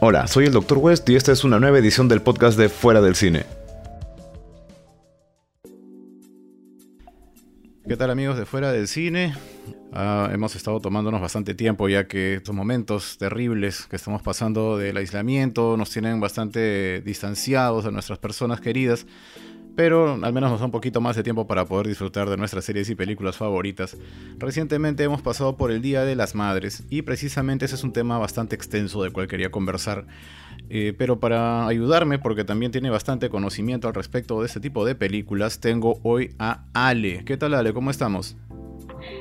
Hola, soy el Dr. West y esta es una nueva edición del podcast de Fuera del Cine. ¿Qué tal amigos de Fuera del Cine? Ah, hemos estado tomándonos bastante tiempo ya que estos momentos terribles que estamos pasando del aislamiento nos tienen bastante distanciados de nuestras personas queridas pero al menos nos da un poquito más de tiempo para poder disfrutar de nuestras series y películas favoritas. Recientemente hemos pasado por el Día de las Madres y precisamente ese es un tema bastante extenso del cual quería conversar. Eh, pero para ayudarme, porque también tiene bastante conocimiento al respecto de este tipo de películas, tengo hoy a Ale. ¿Qué tal Ale? ¿Cómo estamos?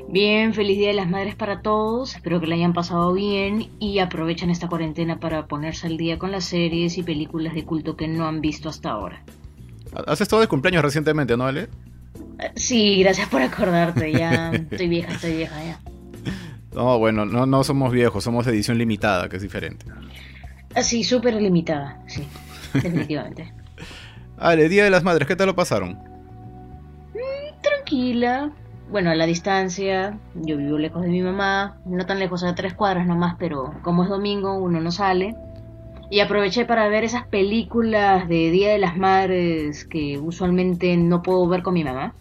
Bien, feliz Día de las Madres para todos, espero que la hayan pasado bien y aprovechen esta cuarentena para ponerse al día con las series y películas de culto que no han visto hasta ahora. Has estado de cumpleaños recientemente, ¿no, Ale? Sí, gracias por acordarte, ya estoy vieja, estoy vieja ya. No, bueno, no, no somos viejos, somos edición limitada, que es diferente. Ah, sí, súper limitada, sí, definitivamente. Ale, Día de las Madres, ¿qué tal lo pasaron? Mm, tranquila, bueno, a la distancia, yo vivo lejos de mi mamá, no tan lejos, a tres cuadras nomás, pero como es domingo uno no sale. Y aproveché para ver esas películas de Día de las Madres que usualmente no puedo ver con mi mamá.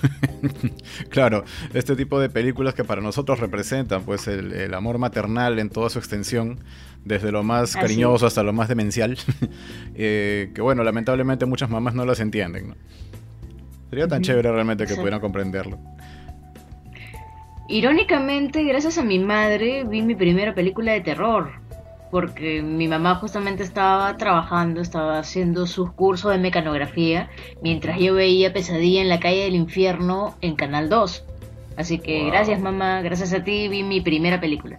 claro, este tipo de películas que para nosotros representan pues el, amor maternal en toda su extensión, desde lo más cariñoso hasta lo más demencial, eh, que bueno, lamentablemente muchas mamás no las entienden. Sería tan chévere realmente que pudieran comprenderlo. Irónicamente, gracias a mi madre, vi mi primera película de terror porque mi mamá justamente estaba trabajando, estaba haciendo sus cursos de mecanografía, mientras yo veía Pesadilla en la calle del infierno en Canal 2. Así que gracias mamá, gracias a ti vi mi primera película.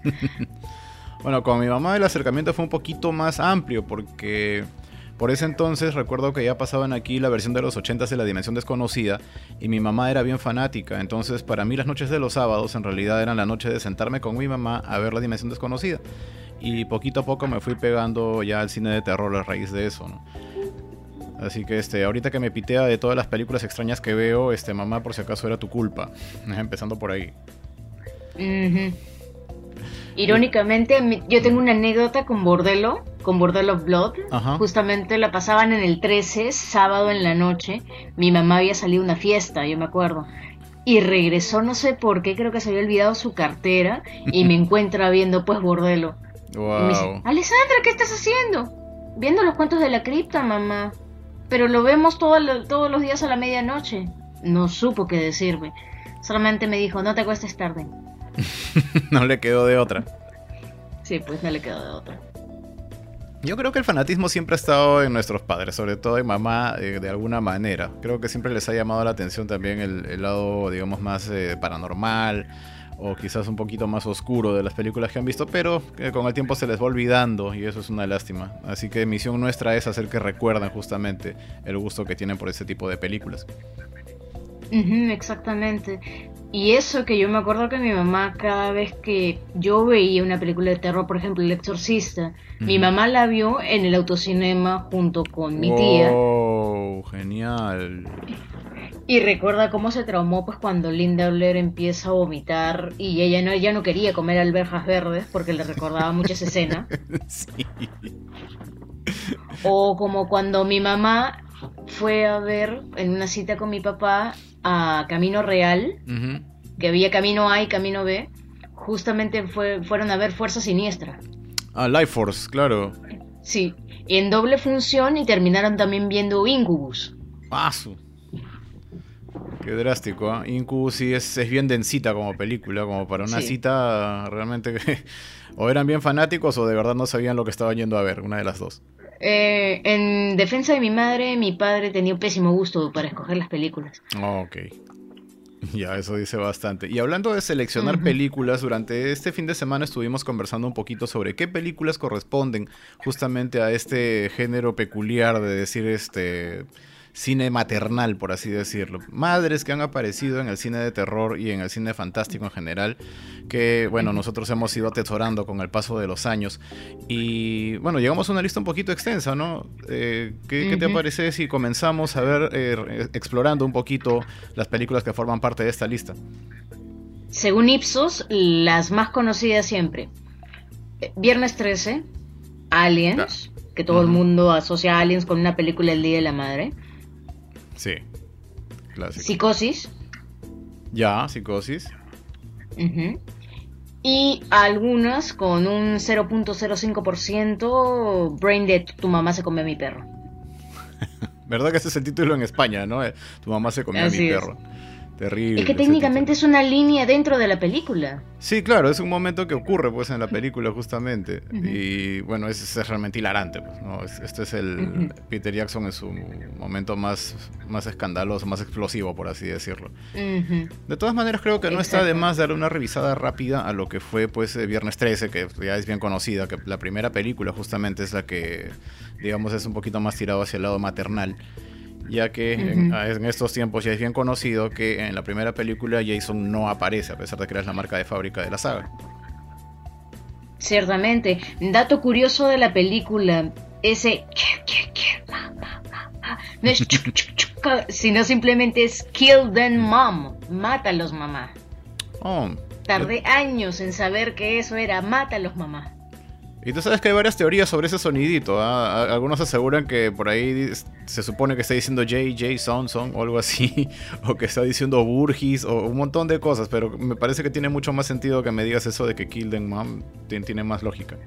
bueno, con mi mamá el acercamiento fue un poquito más amplio porque por ese entonces recuerdo que ya pasaban aquí la versión de los 80 de la Dimensión Desconocida y mi mamá era bien fanática, entonces para mí las noches de los sábados en realidad eran la noche de sentarme con mi mamá a ver la Dimensión Desconocida y poquito a poco me fui pegando ya al cine de terror a raíz de eso, ¿no? Así que este, ahorita que me pitea de todas las películas extrañas que veo, este, mamá, por si acaso era tu culpa. Empezando por ahí. Irónicamente, yo tengo una anécdota con Bordelo, con Bordelo Blood. Justamente la pasaban en el 13, sábado en la noche. Mi mamá había salido a una fiesta, yo me acuerdo. Y regresó, no sé por qué, creo que se había olvidado su cartera y me encuentra viendo pues Bordelo. Wow. Alessandra, ¿qué estás haciendo? Viendo los cuentos de la cripta, mamá. Pero lo vemos todos los días a la medianoche. No supo qué decirme. Solamente me dijo, no te acuestes tarde. no le quedó de otra. Sí, pues no le quedó de otra. Yo creo que el fanatismo siempre ha estado en nuestros padres, sobre todo en mamá, eh, de alguna manera. Creo que siempre les ha llamado la atención también el, lado, digamos, más eh, paranormal, o quizás un poquito más oscuro de las películas que han visto, pero que con el tiempo se les va olvidando y eso es una lástima. Así que misión nuestra es hacer que recuerden justamente el gusto que tienen por ese tipo de películas. exactamente. Y eso que yo me acuerdo que mi mamá cada vez que yo veía una película de terror, por ejemplo El Exorcista, mi mamá la vio en el autocinema junto con mi tía. ¡Oh, genial! Y recuerda cómo se traumó pues cuando Linda Blair empieza a vomitar y ella no, ella no quería comer alberjas verdes porque le recordaba mucho esa escena. Sí. O como cuando mi mamá fue a ver en una cita con mi papá a Camino Real, que había Camino A y Camino B, justamente fue, fueron a ver Fuerza Siniestra. Ah, Life Force, claro. Sí, en doble función y terminaron también viendo Incubus. Paso. Qué drástico, ¿eh? Incubus sí es, bien densita como película, como para una cita realmente que o eran bien fanáticos o de verdad no sabían lo que estaban yendo a ver, una de las dos. Eh, en defensa de mi madre, mi padre tenía un pésimo gusto para escoger las películas. ok. Ya, eso dice bastante. Y hablando de seleccionar películas, durante este fin de semana estuvimos conversando un poquito sobre qué películas corresponden justamente a este género peculiar de decir este cine maternal, por así decirlo. Madres que han aparecido en el cine de terror y en el cine fantástico en general, que bueno, nosotros hemos ido atesorando con el paso de los años. Y bueno, llegamos a una lista un poquito extensa, ¿no? Eh, ¿qué, te parece si comenzamos a ver, eh, explorando un poquito las películas que forman parte de esta lista? Según Ipsos, las más conocidas siempre. Viernes 13, Aliens, que todo el mundo asocia a Aliens con una película El Día de la Madre. Sí, clásico. Psicosis. Ya, Psicosis. Y algunas con un 0.05% Brain Dead, tu mamá se come a mi perro. ¿Verdad que ese es el título en España, no? Eh, tu mamá se comió a mi perro. Terrible. Es que técnicamente es una línea dentro de la película. Sí, claro, es un momento que ocurre pues en la película justamente. Y bueno, es, es realmente hilarante. Pues, ¿no? Este es el Peter Jackson en su momento más, más escandaloso, más explosivo, por así decirlo. De todas maneras, creo que no está de más darle una revisada rápida a lo que fue pues Viernes 13, que ya es bien conocida, que la primera película justamente es la que, digamos, es un poquito más tirado hacia el lado maternal ya que en, estos tiempos ya es bien conocido que en la primera película Jason no aparece, a pesar de que era la marca de fábrica de la saga. Ciertamente. Dato curioso de la película, ese no es sino simplemente es kill them mom, mátalos mamá. Oh, Tardé años en saber que eso era mátalos mamá. Y tú sabes que hay varias teorías sobre ese sonidito. ¿ah? Algunos aseguran que por ahí se supone que está diciendo JJ Sonson o algo así, o que está diciendo Burgis o un montón de cosas, pero me parece que tiene mucho más sentido que me digas eso de que Kill Them Mom tiene más lógica.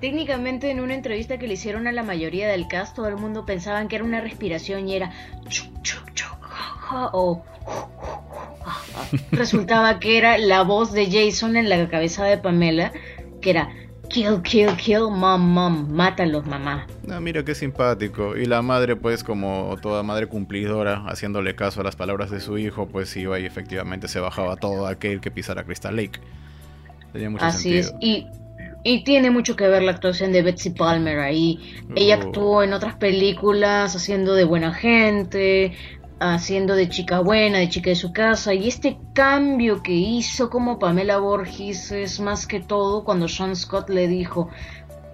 Técnicamente en una entrevista que le hicieron a la mayoría del cast, todo el mundo pensaba que era una respiración y era o resultaba que era la voz de Jason en la cabeza de Pamela, que era Kill, kill, kill, mom, mom, mátalos, mamá. Ah, mira qué simpático. Y la madre, pues, como toda madre cumplidora, haciéndole caso a las palabras de su hijo, pues iba y efectivamente se bajaba todo aquel que pisara Crystal Lake. Tenía mucho Así es. Y, y tiene mucho que ver la actuación de Betsy Palmer ahí. Ella oh. actuó en otras películas haciendo de buena gente, haciendo de chica buena, de chica de su casa, y este cambio que hizo como Pamela Borges es más que todo cuando Sean Scott le dijo,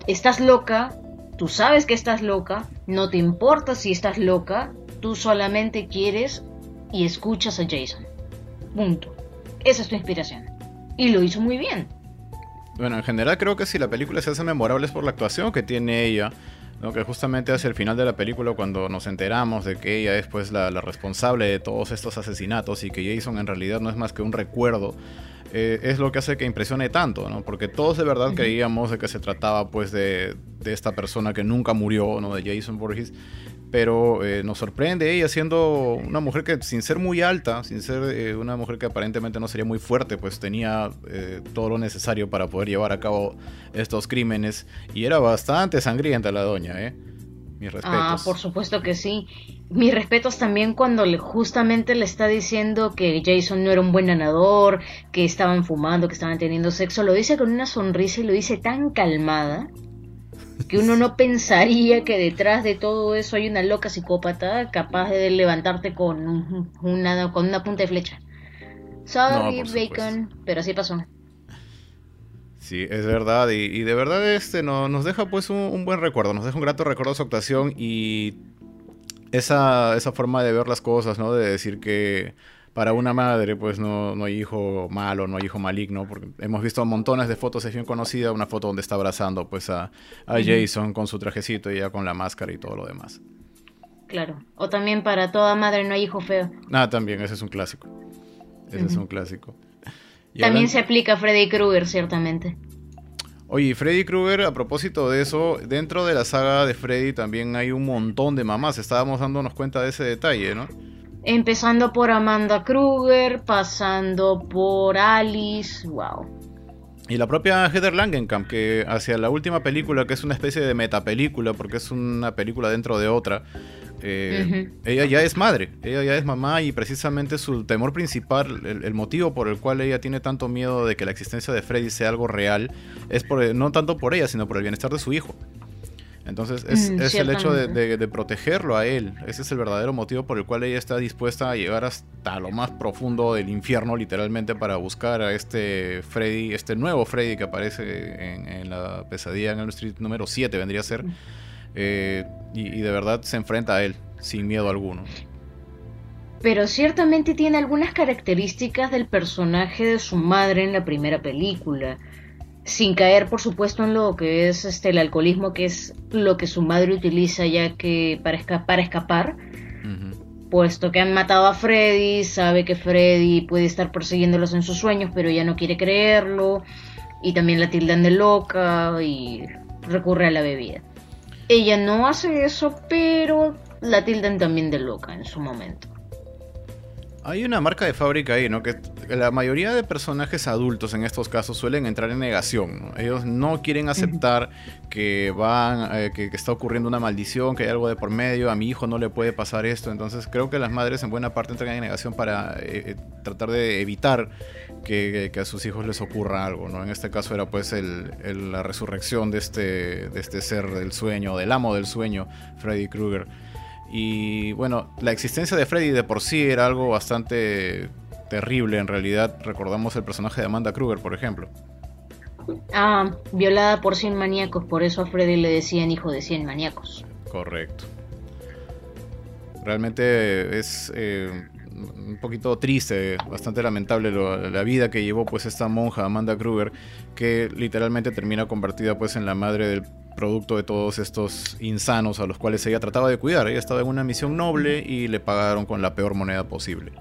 estás loca, tú sabes que estás loca, no te importa si estás loca, tú solamente quieres y escuchas a Jason. Punto. Esa es tu inspiración. Y lo hizo muy bien. Bueno, en general creo que si la película se hace memorable es por la actuación que tiene ella que justamente hacia el final de la película, cuando nos enteramos de que ella es pues la, responsable de todos estos asesinatos y que Jason en realidad no es más que un recuerdo, eh, es lo que hace que impresione tanto, ¿no? Porque todos de verdad creíamos de que se trataba pues de, de, esta persona que nunca murió, ¿no? De Jason Borges pero eh, nos sorprende ella siendo una mujer que sin ser muy alta, sin ser eh, una mujer que aparentemente no sería muy fuerte, pues tenía eh, todo lo necesario para poder llevar a cabo estos crímenes y era bastante sangrienta la doña, ¿eh? Mis respetos. Ah, por supuesto que sí. Mis respetos también cuando le, justamente le está diciendo que Jason no era un buen ganador, que estaban fumando, que estaban teniendo sexo. Lo dice con una sonrisa y lo dice tan calmada que uno no pensaría que detrás de todo eso hay una loca psicópata capaz de levantarte con una, con una punta de flecha. Sorry, Bacon, pero así pasó. Sí, es verdad, y, de verdad este no, nos deja pues un, buen recuerdo, nos deja un grato recuerdo de su actuación y esa, esa forma de ver las cosas, ¿no? De decir que para una madre, pues no, no hay hijo malo, no hay hijo maligno, porque hemos visto montones de fotos, es bien conocida, una foto donde está abrazando pues a, Jason con su trajecito y ya con la máscara y todo lo demás. Claro, o también para toda madre no hay hijo feo. Ah, también, ese es un clásico. Ese es un clásico. también se aplica a Freddy Krueger, ciertamente. Oye, Freddy Krueger, a propósito de eso, dentro de la saga de Freddy también hay un montón de mamás. Estábamos dándonos cuenta de ese detalle, ¿no? Empezando por Amanda Kruger, pasando por Alice, wow. Y la propia Heather Langenkamp, que hacia la última película, que es una especie de metapelícula, porque es una película dentro de otra, eh, ella ya es madre, ella ya es mamá y precisamente su temor principal, el, motivo por el cual ella tiene tanto miedo de que la existencia de Freddy sea algo real, es por, no tanto por ella, sino por el bienestar de su hijo. Entonces es, mm, el hecho de, protegerlo a él. Ese es el verdadero motivo por el cual ella está dispuesta a llegar hasta lo más profundo del infierno, literalmente, para buscar a este Freddy, este nuevo Freddy que aparece en, la pesadilla en el Street número 7, vendría a ser. Mm. Eh, y, de verdad se enfrenta a él sin miedo alguno. Pero ciertamente tiene algunas características del personaje de su madre en la primera película sin caer por supuesto en lo que es este el alcoholismo que es lo que su madre utiliza ya que para, para escapar. Puesto que han matado a Freddy sabe que Freddy puede estar persiguiéndolos en sus sueños pero ya no quiere creerlo. Y también la tildan de loca y recurre a la bebida. Ella no hace eso pero la tildan también de loca en su momento hay una marca de fábrica ahí, ¿no? Que la mayoría de personajes adultos en estos casos suelen entrar en negación. Ellos no quieren aceptar que van, eh, que, está ocurriendo una maldición, que hay algo de por medio. A mi hijo no le puede pasar esto. Entonces creo que las madres en buena parte entran en negación para eh, eh, tratar de evitar que, a sus hijos les ocurra algo, ¿no? En este caso era pues la resurrección de este, de este ser del sueño, del amo del sueño, Freddy Krueger. Y bueno, la existencia de Freddy de por sí era algo bastante terrible en realidad. Recordamos el personaje de Amanda Kruger, por ejemplo. Ah, violada por 100 maníacos, por eso a Freddy le decían hijo de 100 maníacos. Correcto. Realmente es eh, un poquito triste, bastante lamentable la vida que llevó pues esta monja Amanda Kruger, que literalmente termina convertida pues en la madre del producto de todos estos insanos a los cuales ella trataba de cuidar. Ella estaba en una misión noble y le pagaron con la peor moneda posible.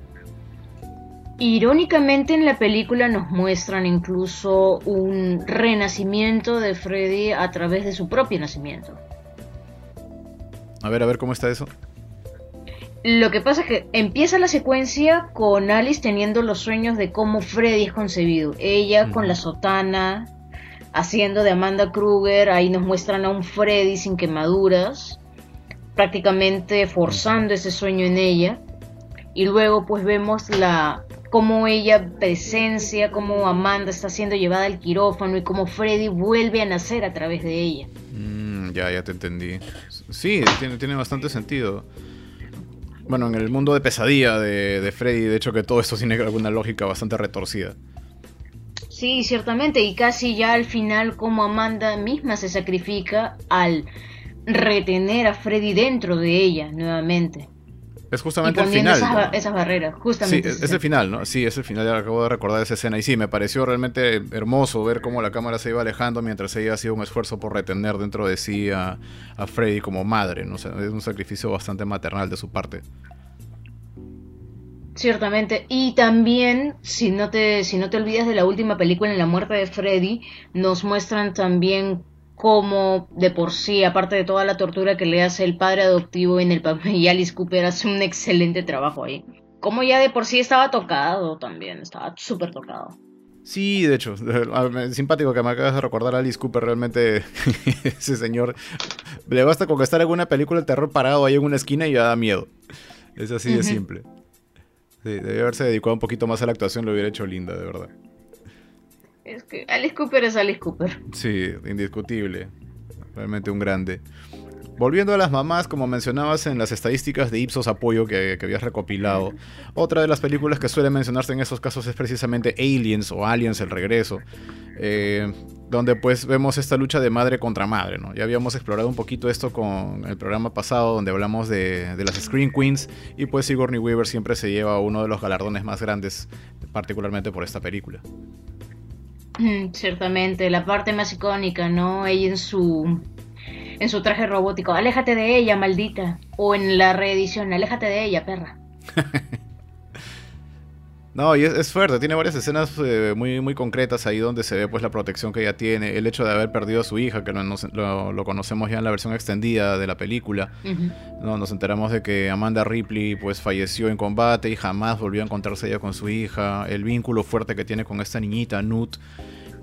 Irónicamente en la película nos muestran incluso un renacimiento de Freddy a través de su propio nacimiento. A ver, a ver cómo está eso. Lo que pasa es que empieza la secuencia con Alice teniendo los sueños de cómo Freddy es concebido. Ella con la sotana, haciendo de Amanda Kruger, ahí nos muestran a un Freddy sin quemaduras, prácticamente forzando ese sueño en ella. Y luego pues vemos la cómo ella presencia, cómo Amanda está siendo llevada al quirófano y cómo Freddy vuelve a nacer a través de ella. Mm, ya, ya te entendí. Sí, tiene, tiene bastante sentido. Bueno, en el mundo de pesadilla de, Freddy, de hecho que todo esto tiene alguna lógica bastante retorcida. Sí, ciertamente, y casi ya al final como Amanda misma se sacrifica al retener a Freddy dentro de ella nuevamente. Es justamente el final. Esas, barreras, justamente. Sí, es, el final, ¿no? Sí, es el final, ya acabo de recordar esa escena. Y sí, me pareció realmente hermoso ver cómo la cámara se iba alejando mientras ella hacía un esfuerzo por retener dentro de sí a, Freddy como madre, ¿no? es un sacrificio bastante maternal de su parte. Ciertamente. Y también, si no, te, si no te olvidas de la última película, en La muerte de Freddy, nos muestran también cómo de por sí, aparte de toda la tortura que le hace el padre adoptivo en el papel, y Alice Cooper hace un excelente trabajo ahí. Como ya de por sí estaba tocado también, estaba súper tocado. Sí, de hecho, simpático que me acabas de recordar a Alice Cooper, realmente ese señor le basta con estar en una película de terror parado ahí en una esquina y ya da miedo. Es así de simple. Sí, debe haberse dedicado un poquito más a la actuación, lo hubiera hecho linda, de verdad. Alice Cooper es Alice Cooper. Sí, indiscutible. Realmente un grande. Volviendo a las mamás, como mencionabas en las estadísticas de Ipsos Apoyo que, que, habías recopilado, otra de las películas que suele mencionarse en esos casos es precisamente Aliens o Aliens el regreso. Eh, donde pues vemos esta lucha de madre contra madre, ¿no? Ya habíamos explorado un poquito esto con el programa pasado donde hablamos de, las Screen Queens y pues Sigourney Weaver siempre se lleva uno de los galardones más grandes, particularmente por esta película. Ciertamente, la parte más icónica, ¿no? Ella en su en su traje robótico, aléjate de ella, maldita. O en la reedición, aléjate de ella, perra. No, y es, fuerte, tiene varias escenas eh, muy, muy concretas ahí donde se ve pues la protección que ella tiene, el hecho de haber perdido a su hija, que lo, conocemos ya en la versión extendida de la película. ¿no? Nos enteramos de que Amanda Ripley pues falleció en combate y jamás volvió a encontrarse ella con su hija, el vínculo fuerte que tiene con esta niñita, Nut.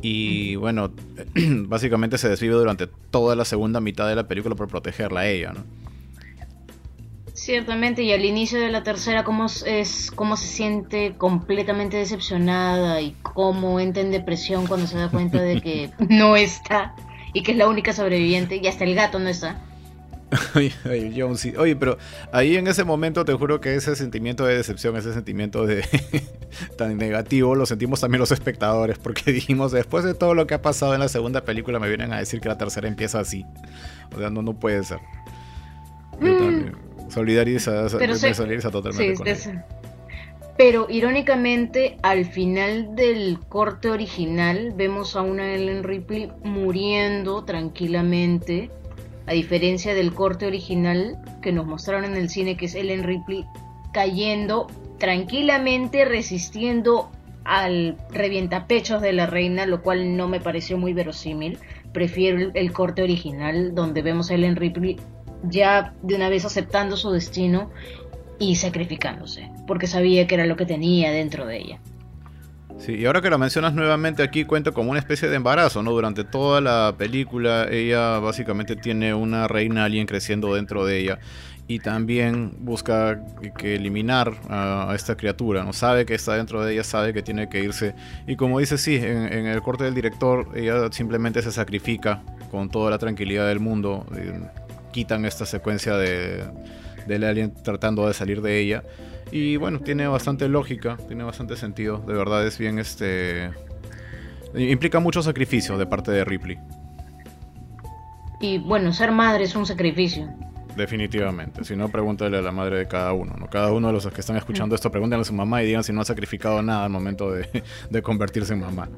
Y bueno, básicamente se desvive durante toda la segunda mitad de la película por protegerla a ella, ¿no? Ciertamente, y al inicio de la tercera, cómo es cómo se siente completamente decepcionada y cómo entra en depresión cuando se da cuenta de que no está y que es la única sobreviviente y hasta el gato no está. Oye, pero ahí en ese momento te juro que ese sentimiento de decepción, ese sentimiento de tan negativo, lo sentimos también los espectadores, porque dijimos, después de todo lo que ha pasado en la segunda película, me vienen a decir que la tercera empieza así. O sea, no, no puede ser. Yo mm. Solidariza, solidariza totalmente Pero irónicamente, al final del corte original, vemos a una Ellen Ripley muriendo tranquilamente, a diferencia del corte original que nos mostraron en el cine, que es Ellen Ripley cayendo tranquilamente, resistiendo al revientapechos de la reina, lo cual no me pareció muy verosímil. Prefiero el, corte original, donde vemos a Ellen Ripley ya de una vez aceptando su destino y sacrificándose, porque sabía que era lo que tenía dentro de ella. Sí, y ahora que lo mencionas nuevamente aquí cuenta como una especie de embarazo, ¿no? Durante toda la película ella básicamente tiene una reina alien creciendo dentro de ella y también busca que eliminar a, esta criatura, ¿no? Sabe que está dentro de ella, sabe que tiene que irse y como dice sí, en, el corte del director ella simplemente se sacrifica con toda la tranquilidad del mundo, eh, quitan esta secuencia de del alien tratando de salir de ella. Y bueno, tiene bastante lógica, tiene bastante sentido. De verdad es bien este. Implica mucho sacrificio de parte de Ripley. Y bueno, ser madre es un sacrificio. Definitivamente. Si no, pregúntale a la madre de cada uno. ¿no? Cada uno de los que están escuchando mm. esto, pregúntenle a su mamá y digan si no ha sacrificado nada al momento de, de convertirse en mamá.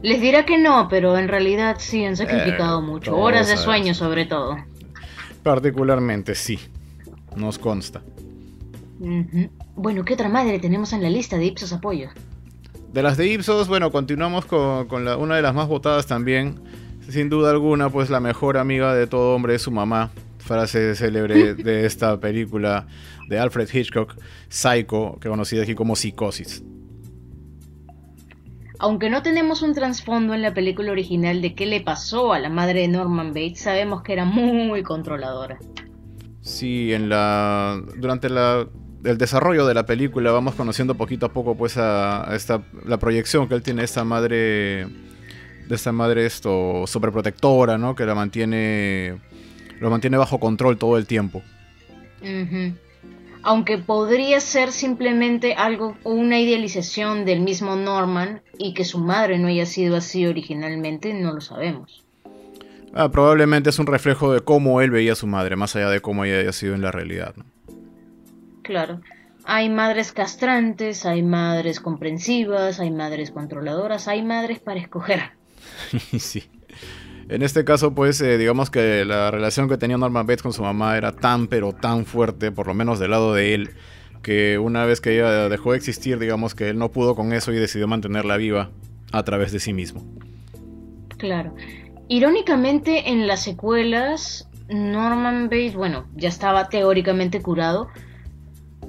Les dirá que no, pero en realidad sí han sacrificado eh, mucho. Horas de sueño, sobre todo. Particularmente, sí. Nos consta. Bueno, ¿qué otra madre tenemos en la lista de Ipsos Apoyo? De las de Ipsos, bueno, continuamos con, una de las más votadas también. Sin duda alguna, pues la mejor amiga de todo hombre es su mamá. Frase célebre de esta película de Alfred Hitchcock, Psycho, que conocida aquí como Psicosis. Aunque no tenemos un trasfondo en la película original de qué le pasó a la madre de Norman Bates, sabemos que era muy controladora. Sí, en la durante la el desarrollo de la película vamos conociendo poquito a poco pues a, esta la proyección que él tiene de esta madre de esta madre esto sobreprotectora, ¿no? Que la mantiene lo mantiene bajo control todo el tiempo aunque podría ser simplemente algo o una idealización del mismo Norman y que su madre no haya sido así originalmente, no lo sabemos. Ah, probablemente es un reflejo de cómo él veía a su madre, más allá de cómo ella haya sido en la realidad. Claro. Hay madres castrantes, hay madres comprensivas, hay madres controladoras, hay madres para escoger. sí. En este caso, pues, eh, digamos que la relación que tenía Norman Bates con su mamá era tan, pero tan fuerte, por lo menos del lado de él, que una vez que ella dejó de existir, digamos que él no pudo con eso y decidió mantenerla viva a través de sí mismo. Claro. Irónicamente, en las secuelas, Norman Bates, bueno, ya estaba teóricamente curado.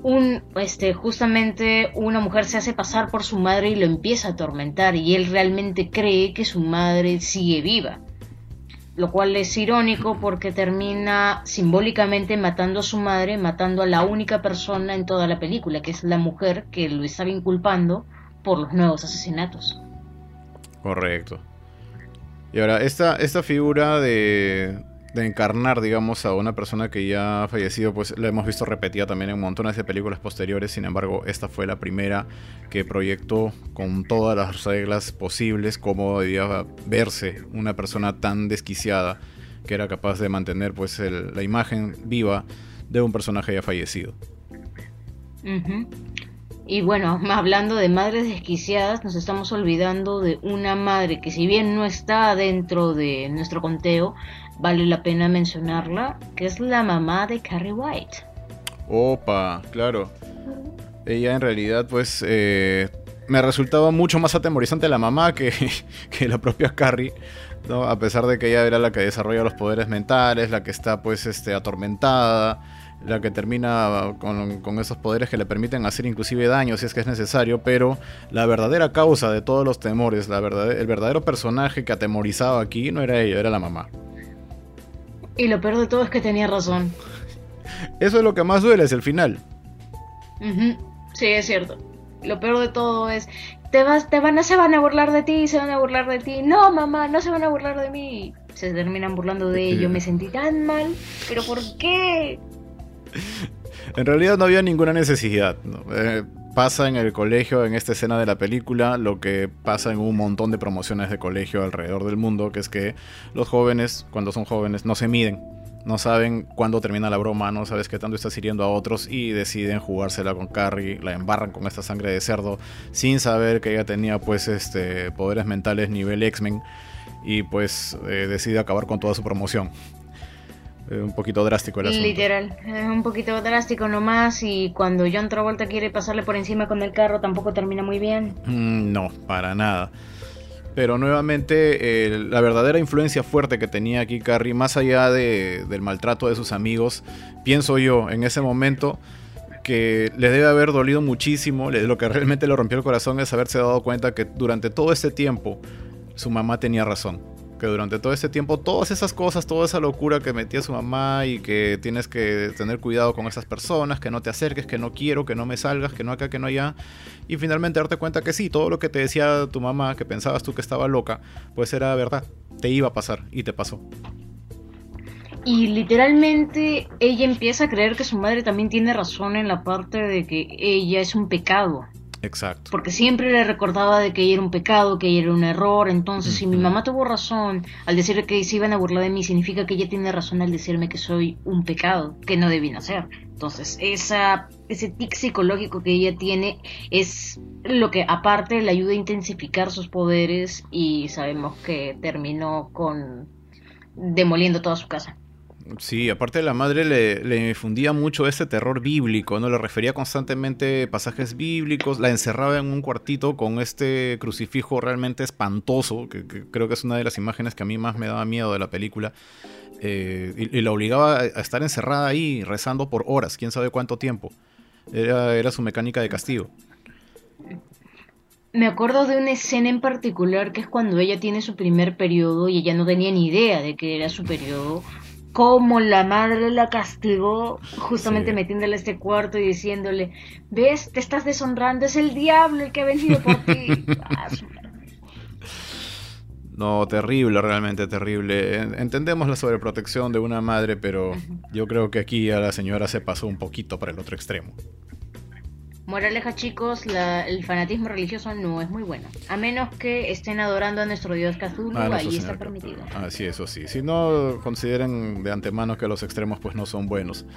Un, este, justamente una mujer se hace pasar por su madre y lo empieza a atormentar y él realmente cree que su madre sigue viva lo cual es irónico porque termina simbólicamente matando a su madre, matando a la única persona en toda la película, que es la mujer que lo estaba inculpando por los nuevos asesinatos. Correcto. Y ahora, esta, esta figura de, de encarnar, digamos, a una persona que ya ha fallecido, pues la hemos visto repetida también en montones de películas posteriores. Sin embargo, esta fue la primera que proyectó con todas las reglas posibles cómo debía verse una persona tan desquiciada que era capaz de mantener pues la imagen viva de un personaje ya fallecido. Y bueno, hablando de madres desquiciadas, nos estamos olvidando de una madre que si bien no está dentro de nuestro conteo, vale la pena mencionarla, que es la mamá de Carrie White. Opa, claro. Ella en realidad pues eh, me resultaba mucho más atemorizante la mamá que, que la propia Carrie. ¿no? A pesar de que ella era la que desarrolla los poderes mentales, la que está pues este, atormentada, la que termina con, esos poderes que le permiten hacer inclusive daño si es que es necesario, pero la verdadera causa de todos los temores, la el verdadero personaje que atemorizaba aquí no era ella, era la mamá. Y lo peor de todo es que tenía razón. Eso es lo que más duele, es el final. Sí, es cierto. Lo peor de todo es, te vas, te van se van a burlar de ti, se van a burlar de ti. No, mamá, no se van a burlar de mí. Se terminan burlando de ello. Me sentí tan mal. ¿Pero por qué? en realidad no había ninguna necesidad. Eh, pasa en el colegio, en esta escena de la película, lo que pasa en un montón de promociones de colegio alrededor del mundo, que es que los jóvenes, cuando son jóvenes, no se miden. no saben cuándo termina la broma, no sabes qué tanto estás hiriendo a otros y deciden jugársela con Carrie, la embarran con esta sangre de cerdo sin saber que ella tenía pues este poderes mentales nivel X-Men y pues eh, decide acabar con toda su promoción. Eh, un poquito drástico el asunto. Literal, es un poquito drástico nomás y cuando John Travolta quiere pasarle por encima con el carro tampoco termina muy bien. Mm, no, para nada. Pero nuevamente la verdadera influencia fuerte que tenía aquí Carrie, más allá de, del maltrato de sus amigos, pienso yo en ese momento que le debe haber dolido muchísimo, lo que realmente le rompió el corazón es haberse dado cuenta que durante todo este tiempo su mamá tenía razón que durante todo este tiempo todas esas cosas, toda esa locura que metía su mamá y que tienes que tener cuidado con esas personas, que no te acerques, que no quiero, que no me salgas, que no acá, que no allá, y finalmente darte cuenta que sí, todo lo que te decía tu mamá, que pensabas tú que estaba loca, pues era verdad, te iba a pasar y te pasó. Y literalmente ella empieza a creer que su madre también tiene razón en la parte de que ella es un pecado. Exacto. Porque siempre le recordaba de que era un pecado, que era un error. Entonces, si mi mamá tuvo razón al decir que se iban a burlar de mí, significa que ella tiene razón al decirme que soy un pecado, que no debí nacer. Entonces, esa, ese tic psicológico que ella tiene es lo que aparte le ayuda a intensificar sus poderes y sabemos que terminó con demoliendo toda su casa. Sí, aparte la madre le, infundía mucho ese terror bíblico, ¿no? Le refería constantemente pasajes bíblicos, la encerraba en un cuartito con este crucifijo realmente espantoso, que, creo que es una de las imágenes que a mí más me daba miedo de la película, eh, y, la obligaba a estar encerrada ahí rezando por horas, quién sabe cuánto tiempo. Era, era su mecánica de castigo. Me acuerdo de una escena en particular que es cuando ella tiene su primer periodo y ella no tenía ni idea de que era su periodo cómo la madre la castigó justamente metiéndole a este cuarto y diciéndole, ves, te estás deshonrando, es el diablo el que ha venido por ti. Ah, no, terrible, realmente terrible. Entendemos la sobreprotección de una madre, pero yo creo que aquí a la señora se pasó un poquito para el otro extremo. Moraleja chicos, el fanatismo religioso no es muy bueno. A menos que estén adorando a nuestro dios Cthulhu, ah, ahí está permitido. Ah, sí, eso sí. Si no, consideren de antemano que los extremos pues no son buenos.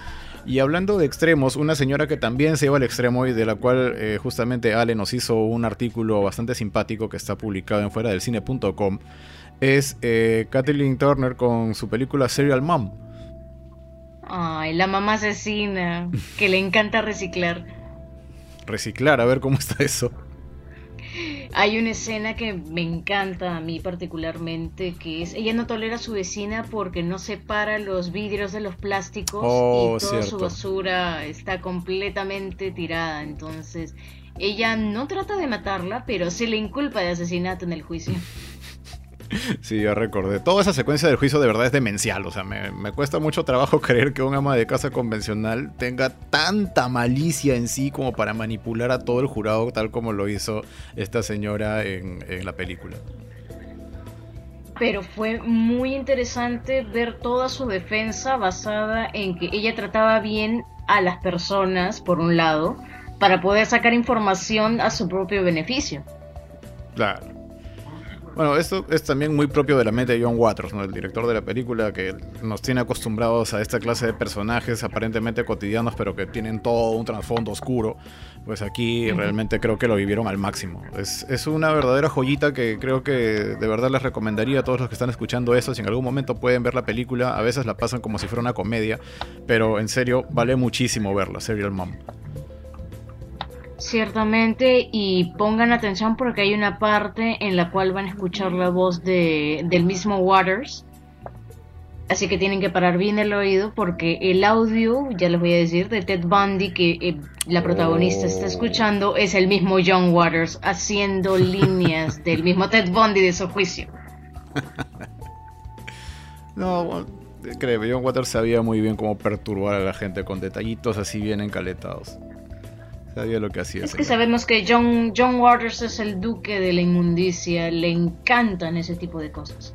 Y hablando de extremos, una señora que también se lleva al extremo y de la cual eh, justamente Ale nos hizo un artículo bastante simpático que está publicado en fuera del cine.com es eh, Kathleen Turner con su película Serial Mom. Ay, la mamá asesina, que le encanta reciclar reciclar, a ver cómo está eso. Hay una escena que me encanta a mí particularmente, que es, ella no tolera a su vecina porque no separa los vidrios de los plásticos y oh, toda su basura está completamente tirada. Entonces, ella no trata de matarla, pero se le inculpa de asesinato en el juicio. Sí, ya recordé. Toda esa secuencia del juicio de verdad es demencial. O sea, me, cuesta mucho trabajo creer que un ama de casa convencional tenga tanta malicia en sí como para manipular a todo el jurado, tal como lo hizo esta señora en, en la película. Pero fue muy interesante ver toda su defensa basada en que ella trataba bien a las personas, por un lado, para poder sacar información a su propio beneficio. Claro. Bueno, esto es también muy propio de la mente de John Waters, ¿no? el director de la película, que nos tiene acostumbrados a esta clase de personajes aparentemente cotidianos, pero que tienen todo un trasfondo oscuro. Pues aquí realmente creo que lo vivieron al máximo. Es, es, una verdadera joyita que creo que de verdad les recomendaría a todos los que están escuchando eso. Si en algún momento pueden ver la película, a veces la pasan como si fuera una comedia, pero en serio vale muchísimo verla, Serial Mom. Ciertamente, y pongan atención porque hay una parte en la cual van a escuchar la voz de, del mismo Waters. Así que tienen que parar bien el oído porque el audio, ya les voy a decir, de Ted Bundy que eh, la protagonista está escuchando es el mismo John Waters haciendo líneas del mismo Ted Bundy de su juicio. no, creo, John Waters sabía muy bien cómo perturbar a la gente con detallitos así bien encaletados lo que hacía. Es que sabemos que John, John Waters es el duque de la inmundicia, le encantan ese tipo de cosas.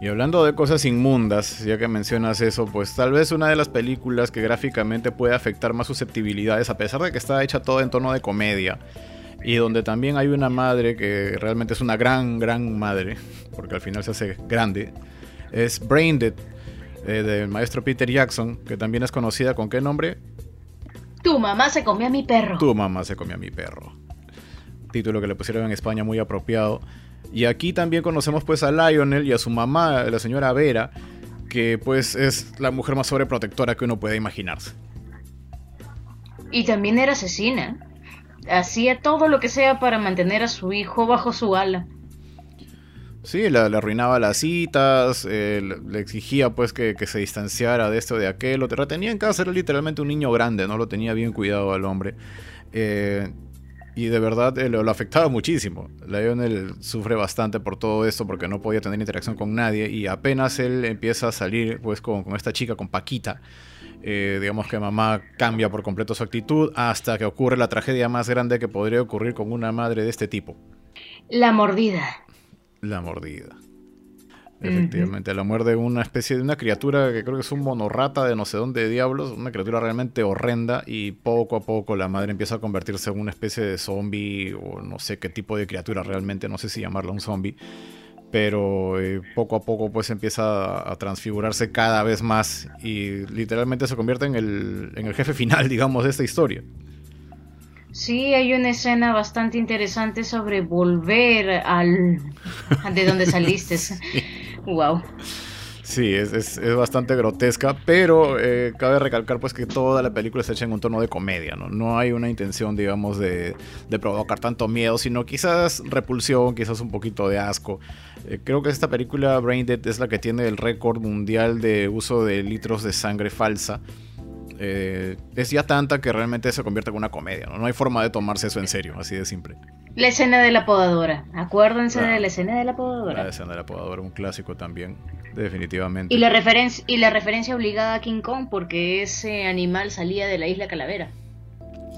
Y hablando de cosas inmundas, ya que mencionas eso, pues tal vez una de las películas que gráficamente puede afectar más susceptibilidades, a pesar de que está hecha todo en tono de comedia, y donde también hay una madre que realmente es una gran, gran madre, porque al final se hace grande, es Braindead eh, del maestro Peter Jackson, que también es conocida con qué nombre? Tu mamá se comió a mi perro. Tu mamá se comió a mi perro. Título que le pusieron en España muy apropiado. Y aquí también conocemos pues a Lionel y a su mamá, la señora Vera, que pues es la mujer más sobreprotectora que uno puede imaginarse. Y también era asesina. Hacía todo lo que sea para mantener a su hijo bajo su ala. Sí, le, arruinaba las citas, eh, le, exigía pues que, se distanciara de esto o de aquello, lo retenía en casa, era literalmente un niño grande, no lo tenía bien cuidado al hombre. Eh, y de verdad eh, lo, afectaba muchísimo. Lionel sufre bastante por todo esto porque no podía tener interacción con nadie y apenas él empieza a salir pues con, con esta chica, con Paquita, digamos que mamá cambia por completo su actitud hasta que ocurre la tragedia más grande que podría ocurrir con una madre de este tipo. La mordida. La mordida. Efectivamente, la muerde una especie de una criatura que creo que es un monorrata de no sé dónde diablos, una criatura realmente horrenda y poco a poco la madre empieza a convertirse en una especie de zombie o no sé qué tipo de criatura realmente, no sé si llamarla un zombie, pero eh, poco a poco pues empieza a, transfigurarse cada vez más y literalmente se convierte en el, en el jefe final, digamos, de esta historia. Sí, hay una escena bastante interesante sobre volver al de donde saliste. Wow. Sí, es, bastante grotesca, pero eh, cabe recalcar pues que toda la película está hecha en un tono de comedia, ¿no? No hay una intención, digamos, de, provocar tanto miedo, sino quizás repulsión, quizás un poquito de asco. Eh, creo que esta película, Brain Dead, es la que tiene el récord mundial de uso de litros de sangre falsa. Eh, es ya tanta que realmente se convierte en una comedia, ¿no? hay forma de tomarse eso en serio, así de simple. La escena de la podadora, acuérdense de la escena de la podadora. La escena de la podadora, un clásico también, definitivamente. Y la, referencia y la referencia obligada a King Kong, porque ese animal salía de la isla Calavera.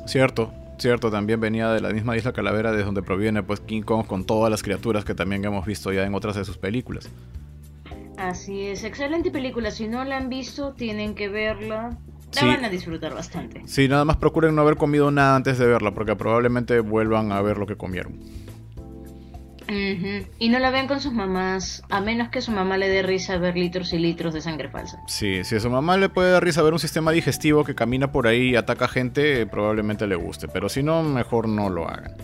Cierto, cierto, también venía de la misma isla Calavera, de donde proviene pues King Kong con todas las criaturas que también hemos visto ya en otras de sus películas. Así es, excelente película. Si no la han visto, tienen que verla. La van a disfrutar bastante. Sí, nada más procuren no haber comido nada antes de verla, porque probablemente vuelvan a ver lo que comieron. Y no la ven con sus mamás, a menos que su mamá le dé risa ver litros y litros de sangre falsa. Sí, si a su mamá le puede dar risa ver un sistema digestivo que camina por ahí y ataca gente, probablemente le guste, pero si no, mejor no lo hagan.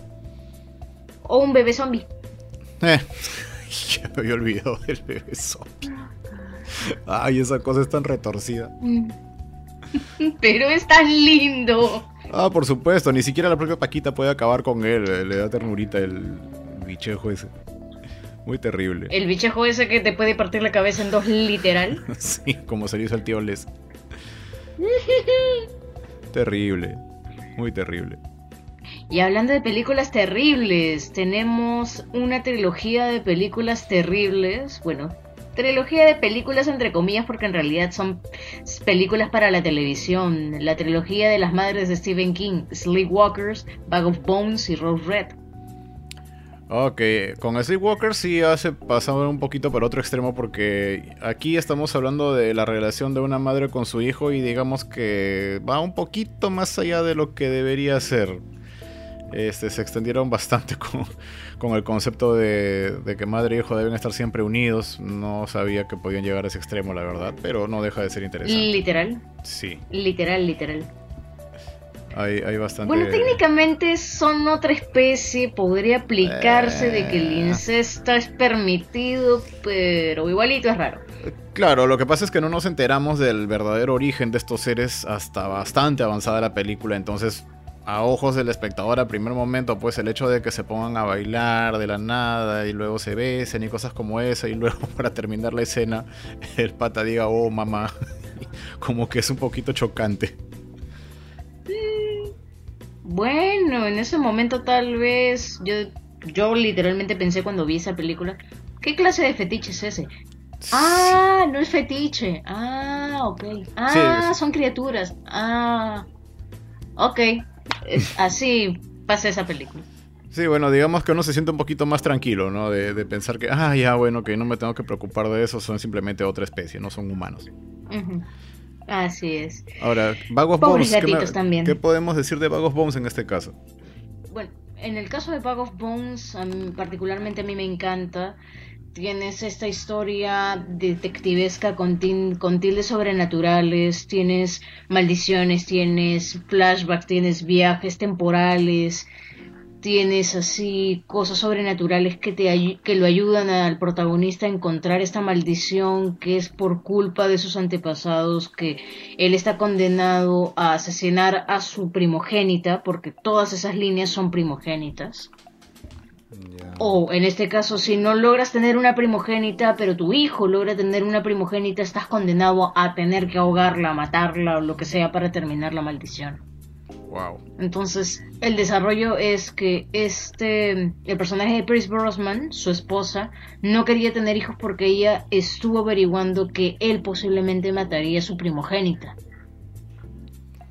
O un bebé zombie. Eh, ya me había olvidado del bebé zombie. Ay, esa cosa es tan retorcida. Mm. Pero es tan lindo. Ah, por supuesto, ni siquiera la propia Paquita puede acabar con él. Le da ternurita el bichejo ese. Muy terrible. El bichejo ese que te puede partir la cabeza en dos, literal. sí, como se le hizo al tío Les. terrible. Muy terrible. Y hablando de películas terribles, tenemos una trilogía de películas terribles. Bueno, trilogía de películas entre comillas porque en realidad son películas para la televisión. La trilogía de las madres de Stephen King, Sleepwalkers, Bag of Bones y Rose Red. Ok, con Sleepwalkers sí hace pasar un poquito por otro extremo porque aquí estamos hablando de la relación de una madre con su hijo y digamos que va un poquito más allá de lo que debería ser. Este, se extendieron bastante con, con el concepto de, que madre e hijo deben estar siempre unidos. No sabía que podían llegar a ese extremo, la verdad, pero no deja de ser interesante. Literal. Sí. Literal, literal. Hay, hay bastante... Bueno, técnicamente son otra especie, podría aplicarse de que el eh. incesto es permitido, pero igualito es raro. Claro, lo que pasa es que no nos enteramos del verdadero origen de estos seres hasta bastante avanzada la película, entonces a ojos del espectador a primer momento, pues el hecho de que se pongan a bailar de la nada y luego se besen y cosas como esa y luego para terminar la escena el pata diga, oh mamá, como que es un poquito chocante. Bueno, en ese momento tal vez yo, yo literalmente pensé cuando vi esa película, ¿qué clase de fetiche es ese? Ah, no es fetiche. Ah, ok. Ah, son criaturas. Ah, ok así pasa esa película. Sí, bueno, digamos que uno se siente un poquito más tranquilo, ¿no? De, pensar que, ah, ya, bueno, que no me tengo que preocupar de eso, son simplemente otra especie, no son humanos. Así es. Ahora, Vagos Bones, ¿qué, ¿qué, podemos decir de Vagos Bones en este caso? Bueno, en el caso de Vagos Bones, particularmente a mí me encanta tienes esta historia detectivesca con, con tildes sobrenaturales, tienes maldiciones, tienes flashbacks, tienes viajes temporales, tienes así cosas sobrenaturales que te que lo ayudan al protagonista a encontrar esta maldición que es por culpa de sus antepasados que él está condenado a asesinar a su primogénita porque todas esas líneas son primogénitas. O en este caso, si no logras tener una primogénita, pero tu hijo logra tener una primogénita, estás condenado a tener que ahogarla, matarla o lo que sea para terminar la maldición. Entonces, el desarrollo es que este, el personaje de Chris Brosnan, su esposa, no quería tener hijos porque ella estuvo averiguando que él posiblemente mataría a su primogénita.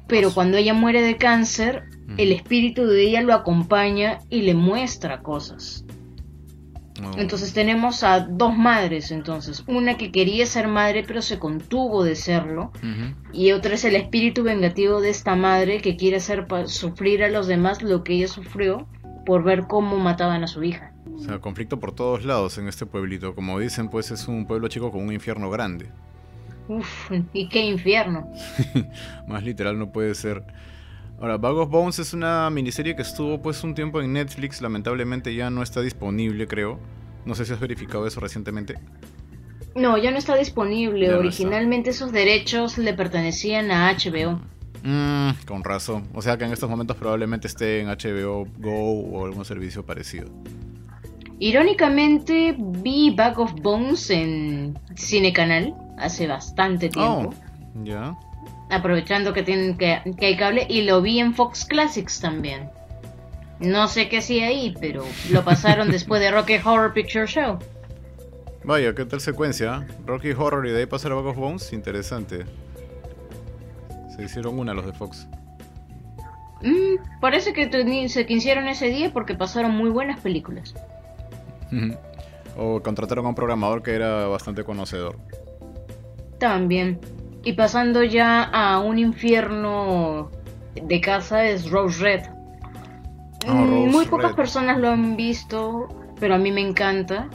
Pero cuando ella muere de cáncer, el espíritu de ella lo acompaña y le muestra cosas. Entonces tenemos a dos madres, entonces, una que quería ser madre pero se contuvo de serlo, y otra es el espíritu vengativo de esta madre que quiere hacer sufrir a los demás lo que ella sufrió por ver cómo mataban a su hija. O sea, conflicto por todos lados en este pueblito. Como dicen, pues es un pueblo chico con un infierno grande. Uf, ¿y qué infierno? Más literal no puede ser. Ahora, Bag of Bones es una miniserie que estuvo pues un tiempo en Netflix, lamentablemente ya no está disponible, creo. No sé si has verificado eso recientemente. No, ya no está disponible. Originalmente esos derechos le pertenecían a HBO. Mm, con razón. O sea que en estos momentos probablemente esté en HBO Go o algún servicio parecido. Irónicamente, vi Bag of Bones en Cinecanal hace bastante tiempo. Oh, ya aprovechando que, tienen, que, hay cable, y lo vi en Fox Classics también. No sé qué hacía ahí, pero lo pasaron después de Rocky Horror Picture Show. Vaya, qué tal secuencia. Rocky Horror y de ahí pasar a Back of Bones, interesante. Se hicieron una los de Fox. Mm, parece que se quisieron ese día porque pasaron muy buenas películas. o contrataron a un programador que era bastante conocedor. También. Y pasando ya a un infierno de casa es Rose Red. Ah, mm, muy pocas personas lo han visto, pero a mí me encanta.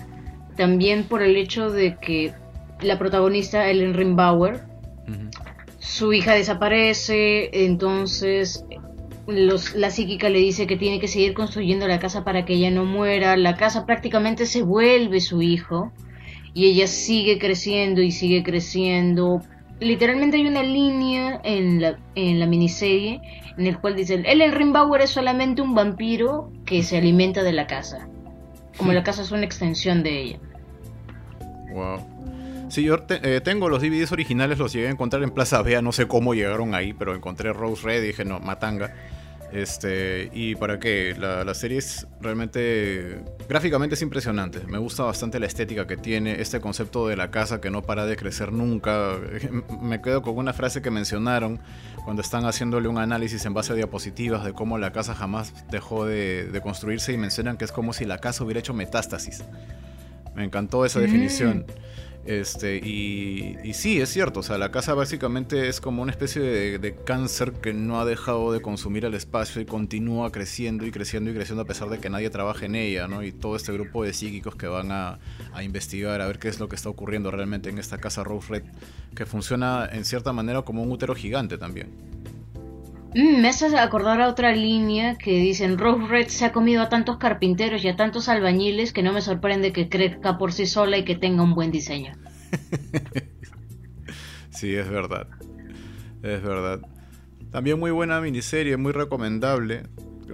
También por el hecho de que la protagonista, Ellen Rimbauer, su hija desaparece, entonces los, la psíquica le dice que tiene que seguir construyendo la casa para que ella no muera. La casa prácticamente se vuelve su hijo y ella sigue creciendo y sigue creciendo literalmente hay una línea en la, en la miniserie en el cual dice Ellen Rimbauer es solamente un vampiro que se alimenta de la casa. Como la casa es una extensión de ella. Wow. Sí, yo eh, tengo los DVDs originales, los llegué a encontrar en Plaza Vea, no sé cómo llegaron ahí, pero encontré Rose Red y dije, no, Matanga. Este, y para qué, la, serie es realmente gráficamente es impresionante. Me gusta bastante la estética que tiene, este concepto de la casa que no para de crecer nunca. Me quedo con una frase que mencionaron cuando están haciéndole un análisis en base a diapositivas de cómo la casa jamás dejó de, construirse y mencionan que es como si la casa hubiera hecho metástasis. Me encantó esa definición. Este, y, sí, es cierto, o sea, la casa básicamente es como una especie de, cáncer que no ha dejado de consumir el espacio y continúa creciendo y creciendo y creciendo a pesar de que nadie trabaje en ella, ¿no? Y todo este grupo de psíquicos que van a, a investigar, a ver qué es lo que está ocurriendo realmente en esta casa Rose Red, que funciona en cierta manera como un útero gigante también. Mm, me hace acordar a otra línea que dicen Rose Red se ha comido a tantos carpinteros y a tantos albañiles que no me sorprende que crezca por sí sola y que tenga un buen diseño. sí, es verdad. Es verdad. También muy buena miniserie, muy recomendable.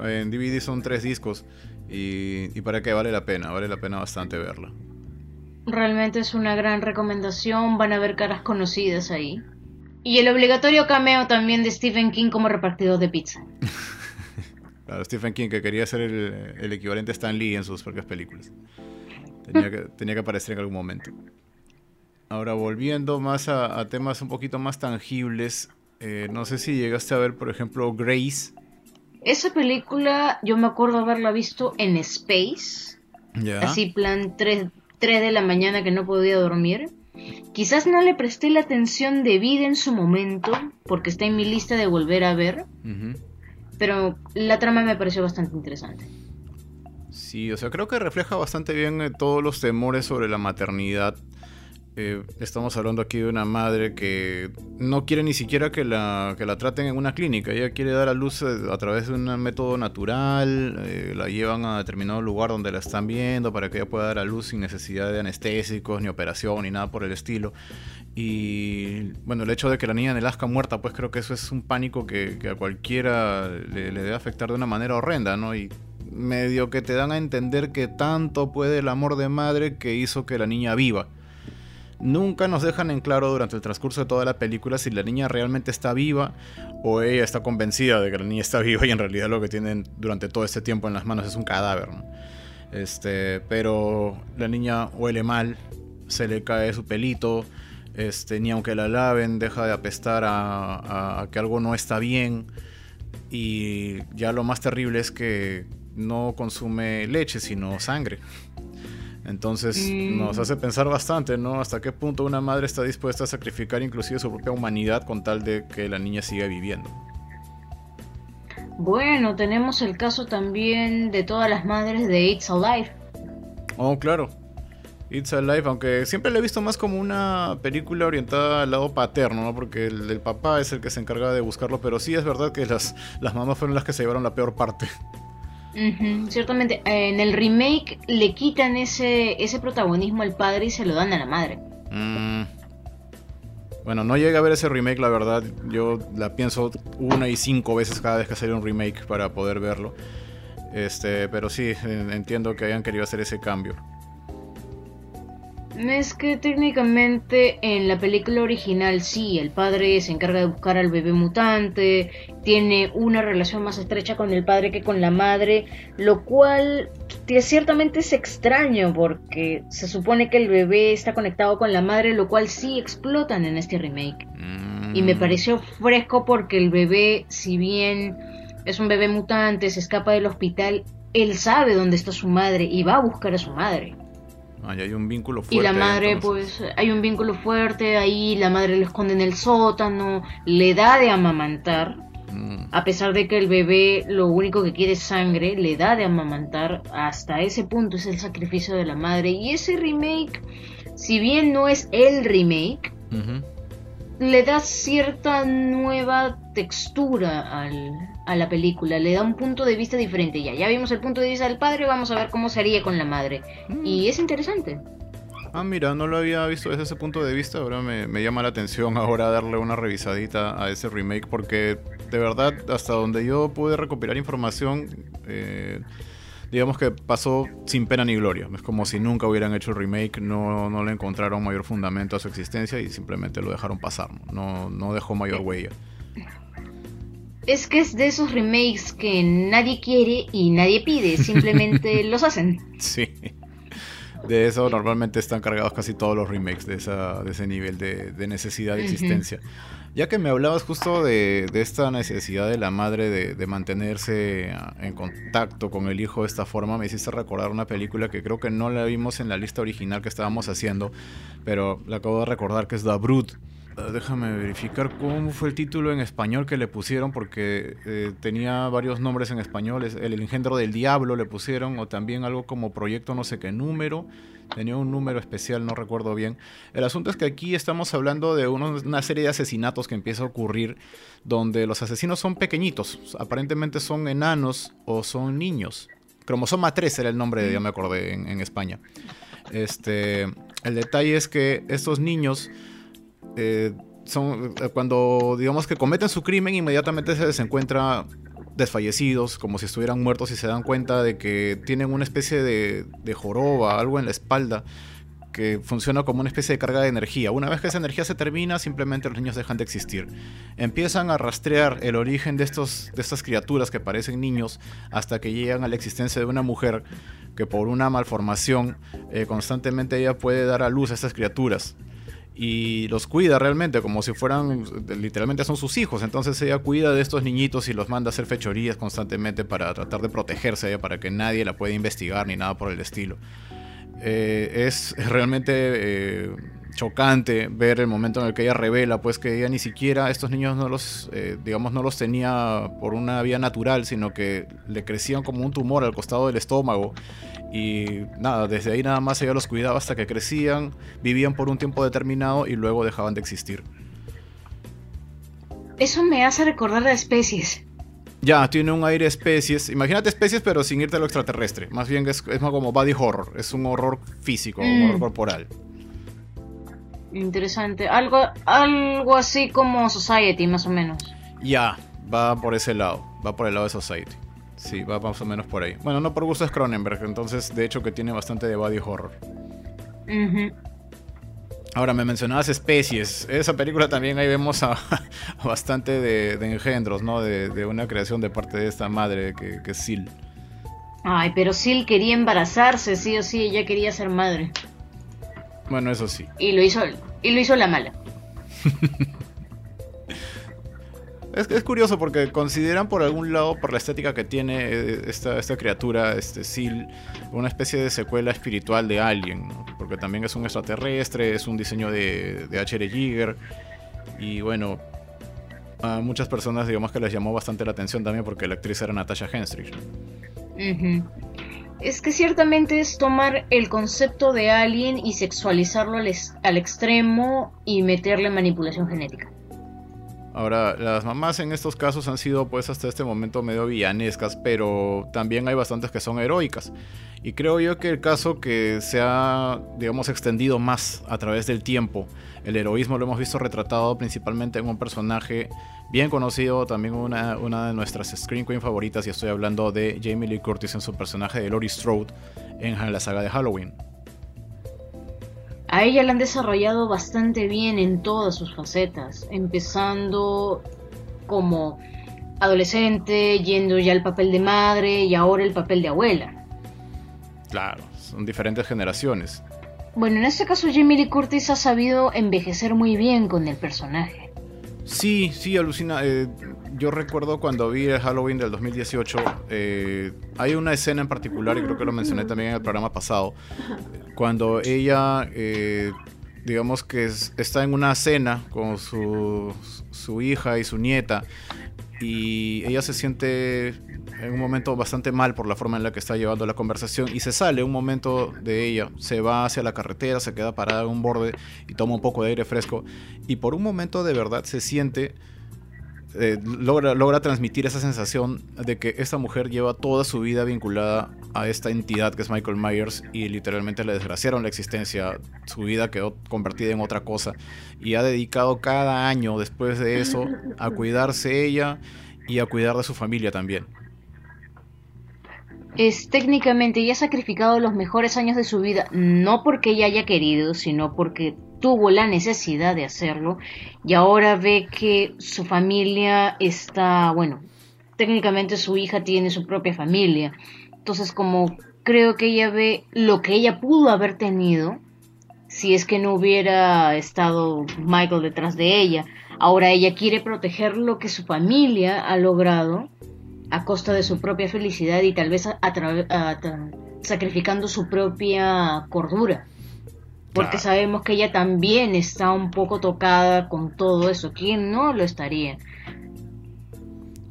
En DVD son tres discos y, y para qué vale la pena, vale la pena bastante verla. Realmente es una gran recomendación, van a ver caras conocidas ahí. Y el obligatorio cameo también de Stephen King como repartidor de pizza. claro, Stephen King que quería ser el, equivalente a Stan Lee en sus propias películas. Tenía que, tenía que aparecer en algún momento. Ahora, volviendo más a, temas un poquito más tangibles, eh, no sé si llegaste a ver, por ejemplo, Grace. Esa película, yo me acuerdo haberla visto en Space. Así, plan 3, 3 de la mañana que no podía dormir. Quizás no le presté la atención debida en su momento, porque está en mi lista de volver a ver, pero la trama me pareció bastante interesante. Sí, o sea, creo que refleja bastante bien eh, todos los temores sobre la maternidad. Eh, estamos hablando aquí de una madre que no quiere ni siquiera que la, que la traten en una clínica. Ella quiere dar a luz eh, a través de un método natural. la llevan a determinado lugar donde la están viendo para que ella pueda dar a luz sin necesidad de anestésicos, ni operación, ni nada por el estilo. Y bueno, el hecho de que la niña nazca muerta, pues creo que eso es un pánico que, a cualquiera le, le, debe afectar de una manera horrenda, ¿no? Y medio que te dan a entender que tanto puede el amor de madre que hizo que la niña viva. Nunca nos dejan en claro durante el transcurso de toda la película si la niña realmente está viva o ella está convencida de que la niña está viva y en realidad lo que tienen durante todo este tiempo en las manos es un cadáver. Este, pero la niña huele mal, se le cae su pelito, este, ni aunque la laven deja de apestar a que algo no está bien. Y ya lo más terrible es que no consume leche, sino sangre. Entonces mm. nos hace pensar bastante, ¿no? Hasta qué punto una madre está dispuesta a sacrificar inclusive su propia humanidad con tal de que la niña siga viviendo. Bueno, tenemos el caso también de todas las madres de It's Alive. Oh, claro. It's Alive, aunque siempre la he visto más como una película orientada al lado paterno, ¿no? Porque el, el papá es el que se encarga de buscarlo, pero sí es verdad que las, las mamás fueron las que se llevaron la peor parte ciertamente, en el remake le quitan ese, ese protagonismo al padre y se lo dan a la madre. Mm. Bueno, no llegué a ver ese remake, la verdad. Yo la pienso una y cinco veces cada vez que sale un remake para poder verlo. Este, pero sí, entiendo que hayan querido hacer ese cambio. Es que técnicamente en la película original sí, el padre se encarga de buscar al bebé mutante, tiene una relación más estrecha con el padre que con la madre, lo cual ciertamente es extraño porque se supone que el bebé está conectado con la madre, lo cual sí explotan en este remake. Y me mm. pareció fresco porque el bebé, si bien es un bebé mutante, se escapa del hospital, él sabe dónde está su madre y va a buscar a su madre. Hay un vínculo fuerte. Y la madre, pues, hay un vínculo fuerte, ahí la madre lo esconde en el sótano, le da de amamantar, Mm. A pesar de que el bebé lo único que quiere es sangre, le da de amamantar. Hasta ese punto es el sacrificio de la madre. Y ese remake, si bien no es el remake, le da cierta nueva textura al, a la película. Le da un punto de vista diferente. Ya, ya vimos el punto de vista del padre, vamos a ver cómo sería con la madre. Mm. Y es interesante. Ah, mira, no lo había visto desde ese punto de vista. Ahora me, me, llama la atención ahora darle una revisadita a ese remake porque de verdad, hasta donde yo pude recopilar información, eh, digamos que pasó sin pena ni gloria. Es como si nunca hubieran hecho el remake, no, no le encontraron mayor fundamento a su existencia y simplemente lo dejaron pasar. No, no dejó mayor huella. Es que es de esos remakes que nadie quiere y nadie pide, simplemente los hacen. Sí. De eso normalmente están cargados casi todos los remakes de, esa, de ese nivel de, necesidad de existencia. Ya que me hablabas justo de, esta necesidad de la madre de, mantenerse ah, en contacto con el hijo de esta forma, me hiciste recordar una película que creo que no la vimos en la lista original que estábamos haciendo, pero la acabo de recordar que es The Brood. Ah, déjame verificar cómo fue el título en español que le pusieron, porque eh, tenía varios nombres en español. El engendro del diablo le pusieron, o también algo como proyecto no sé qué número. Tenía un número especial, no recuerdo bien. El asunto es que aquí estamos hablando de una serie de asesinatos que empieza a ocurrir donde los asesinos son pequeñitos. Aparentemente son enanos o son niños. Cromosoma 3 era el nombre, ya me acordé, en, España. Este, el detalle es que estos niños... Eh, son eh, cuando digamos que cometen su crimen inmediatamente se les encuentra desfallecidos, como si estuvieran muertos y se dan cuenta de que tienen una especie de, joroba, algo en la espalda que funciona como una especie de carga de energía. Una vez que esa energía se termina, simplemente los niños dejan de existir. Empiezan a rastrear el origen de, estos, de estas criaturas que parecen niños hasta que llegan a la existencia de una mujer que por una malformación eh, constantemente ella puede dar a luz a estas criaturas y los cuida realmente como si fueran, literalmente son sus hijos. Entonces ella cuida de estos niñitos y los manda a hacer fechorías constantemente para tratar de protegerse, para que nadie la pueda investigar ni nada por el estilo. Eh, es realmente eh, chocante ver el momento en el que ella revela pues que ella ni siquiera estos niños no los eh, digamos no los tenía por una vía natural sino que le crecían como un tumor al costado del estómago y nada desde ahí nada más ella los cuidaba hasta que crecían vivían por un tiempo determinado y luego dejaban de existir eso me hace recordar a especies ya, tiene un aire especies. Imagínate especies, pero sin irte a lo extraterrestre. Más bien es, más como body horror. Es un horror físico, un horror mm. corporal. Interesante. Algo, algo así como Society, más o menos. Ya, va por ese lado. Va por el lado de Society. Sí, va más o menos por ahí. Bueno, no por gusto es Cronenberg, entonces de hecho que tiene bastante de body horror. Ahora, me mencionabas especies. Esa película también ahí vemos a, bastante de, engendros, ¿no? De, una creación de parte de esta madre que, que es Sil. Ay, pero Sil quería embarazarse, sí o sí, ella quería ser madre. Bueno, eso sí. Y lo hizo, y lo hizo la mala. es, es, curioso porque consideran por algún lado, por la estética que tiene eh, esta, esta criatura, este Sil, una especie de secuela espiritual de Alien, porque también es un extraterrestre, es un diseño de, de H.R. Giger. Y bueno, a muchas personas digamos que les llamó bastante la atención también porque la actriz era Natasha Henstridge es que ciertamente es tomar el concepto de alien y sexualizarlo al, extremo y meterle manipulación genética. Ahora, las mamás en estos casos han sido pues hasta este momento medio villanescas, pero también hay bastantes que son heroicas. Y creo yo que el caso que se ha, digamos, extendido más a través del tiempo, el heroísmo lo hemos visto retratado principalmente en un personaje bien conocido, también una, una de nuestras Screen Queen favoritas, y estoy hablando de Jamie Lee Curtis en su personaje de Laurie Strode en la saga de Halloween. A ella la han desarrollado bastante bien en todas sus facetas, empezando como adolescente, yendo ya al papel de madre y ahora el papel de abuela. Claro, son diferentes generaciones. Bueno, en este caso Jamie Lee Curtis ha sabido envejecer muy bien con el personaje. Sí, sí, alucina. Eh, yo recuerdo cuando vi el Halloween del 2018, eh, hay una escena en particular, y creo que lo mencioné también en el programa pasado, cuando ella, eh, digamos que está en una cena con su, su hija y su nieta, y ella se siente en un momento bastante mal por la forma en la que está llevando la conversación y se sale un momento de ella, se va hacia la carretera, se queda parada en un borde y toma un poco de aire fresco y por un momento de verdad se siente, eh, logra, logra transmitir esa sensación de que esta mujer lleva toda su vida vinculada a esta entidad que es Michael Myers y literalmente le desgraciaron la existencia, su vida quedó convertida en otra cosa y ha dedicado cada año después de eso a cuidarse ella y a cuidar de su familia también. Es técnicamente ella ha sacrificado los mejores años de su vida, no porque ella haya querido, sino porque tuvo la necesidad de hacerlo y ahora ve que su familia está, bueno, técnicamente su hija tiene su propia familia. Entonces como creo que ella ve lo que ella pudo haber tenido si es que no hubiera estado Michael detrás de ella. Ahora ella quiere proteger lo que su familia ha logrado a costa de su propia felicidad y tal vez sacrificando su propia cordura. Porque sabemos que ella también está un poco tocada con todo eso. ¿Quién no lo estaría?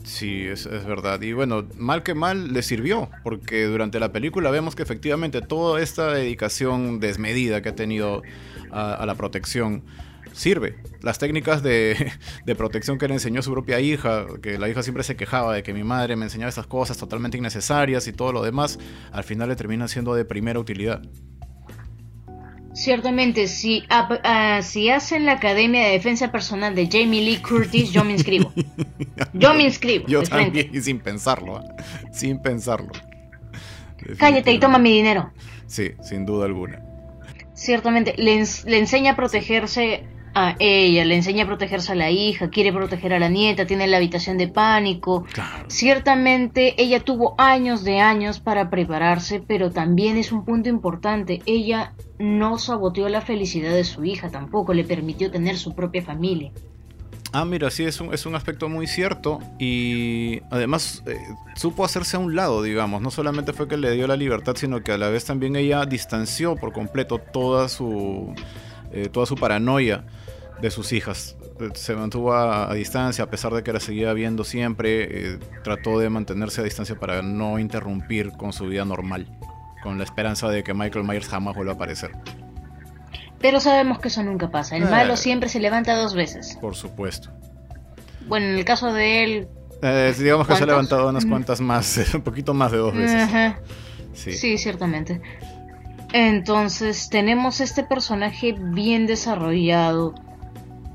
Sí, es, verdad. Y bueno, mal que mal le sirvió, porque durante la película vemos que efectivamente toda esta dedicación desmedida que ha tenido a la protección sirve. Las técnicas de, protección que le enseñó su propia hija, que la hija siempre se quejaba de que mi madre me enseñaba estas cosas totalmente innecesarias y todo lo demás, al final le terminan siendo de primera utilidad. Ciertamente, si, si hacen la Academia de Defensa Personal de Jamie Lee Curtis, yo me inscribo. Yo me inscribo. Yo también, y sin pensarlo, ¿eh? sin pensarlo. Cállate y toma mi dinero. Sí, sin duda alguna. Ciertamente, le, le enseña a protegerse a ella, le enseña a protegerse a la hija, quiere proteger a la nieta, tiene la habitación de pánico. Ciertamente ella tuvo años de años para prepararse, pero también es un punto importante, ella no saboteó la felicidad de su hija tampoco, le permitió tener su propia familia. Ah, mira, sí, es un, es un aspecto muy cierto y además eh, supo hacerse a un lado, digamos. No solamente fue que le dio la libertad, sino que a la vez también ella distanció por completo toda su eh, toda su paranoia de sus hijas. Se mantuvo a, distancia a pesar de que la seguía viendo siempre. trató de mantenerse a distancia para no interrumpir con su vida normal, con la esperanza de que Michael Myers jamás vuelva a aparecer. Pero sabemos que eso nunca pasa. El malo siempre se levanta dos veces. Por supuesto. Bueno, en el caso de él... Eh, digamos que se ha levantado unas cuantas más, un poquito más de dos veces. Sí. sí, ciertamente. Entonces tenemos este personaje bien desarrollado,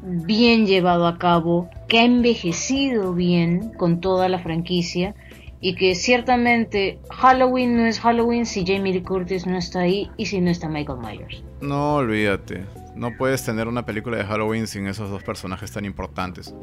bien llevado a cabo, que ha envejecido bien con toda la franquicia y que ciertamente Halloween no es Halloween si Jamie Lee Curtis no está ahí y si no está Michael Myers. No, olvídate. No puedes tener una película de Halloween sin esos dos personajes tan importantes.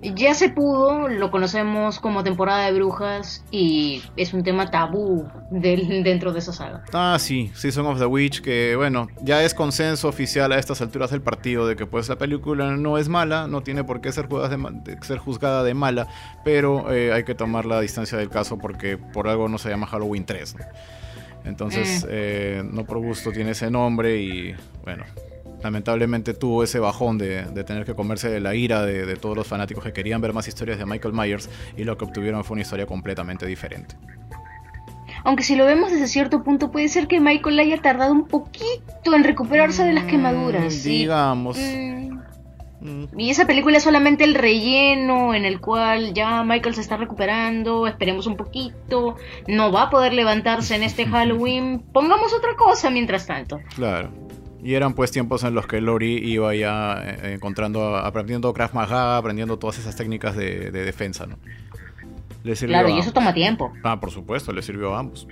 Ya se pudo, lo conocemos como temporada de brujas y es un tema tabú dentro de esa saga. Ah, sí, Season of the Witch, que bueno, ya es consenso oficial a estas alturas del partido de que pues la película no es mala, no tiene por qué ser juzgada de, ser juzgada de mala, pero eh, hay que tomar la distancia del caso porque por algo no se llama Halloween 3. Entonces, mm. eh, no por gusto tiene ese nombre y bueno, lamentablemente tuvo ese bajón de, tener que comerse de la ira de, todos los fanáticos que querían ver más historias de Michael Myers y lo que obtuvieron fue una historia completamente diferente. Aunque si lo vemos desde cierto punto puede ser que Michael haya tardado un poquito en recuperarse de las mm, quemaduras. Digamos. Mm. Y esa película es solamente el relleno en el cual ya Michael se está recuperando, esperemos un poquito, no va a poder levantarse en este Halloween, pongamos otra cosa mientras tanto. Claro. Y eran pues tiempos en los que Lori iba ya eh, encontrando, aprendiendo Krav Maga, aprendiendo todas esas técnicas de, defensa, ¿no? Le claro, y eso toma tiempo. Ah, por supuesto, le sirvió a ambos.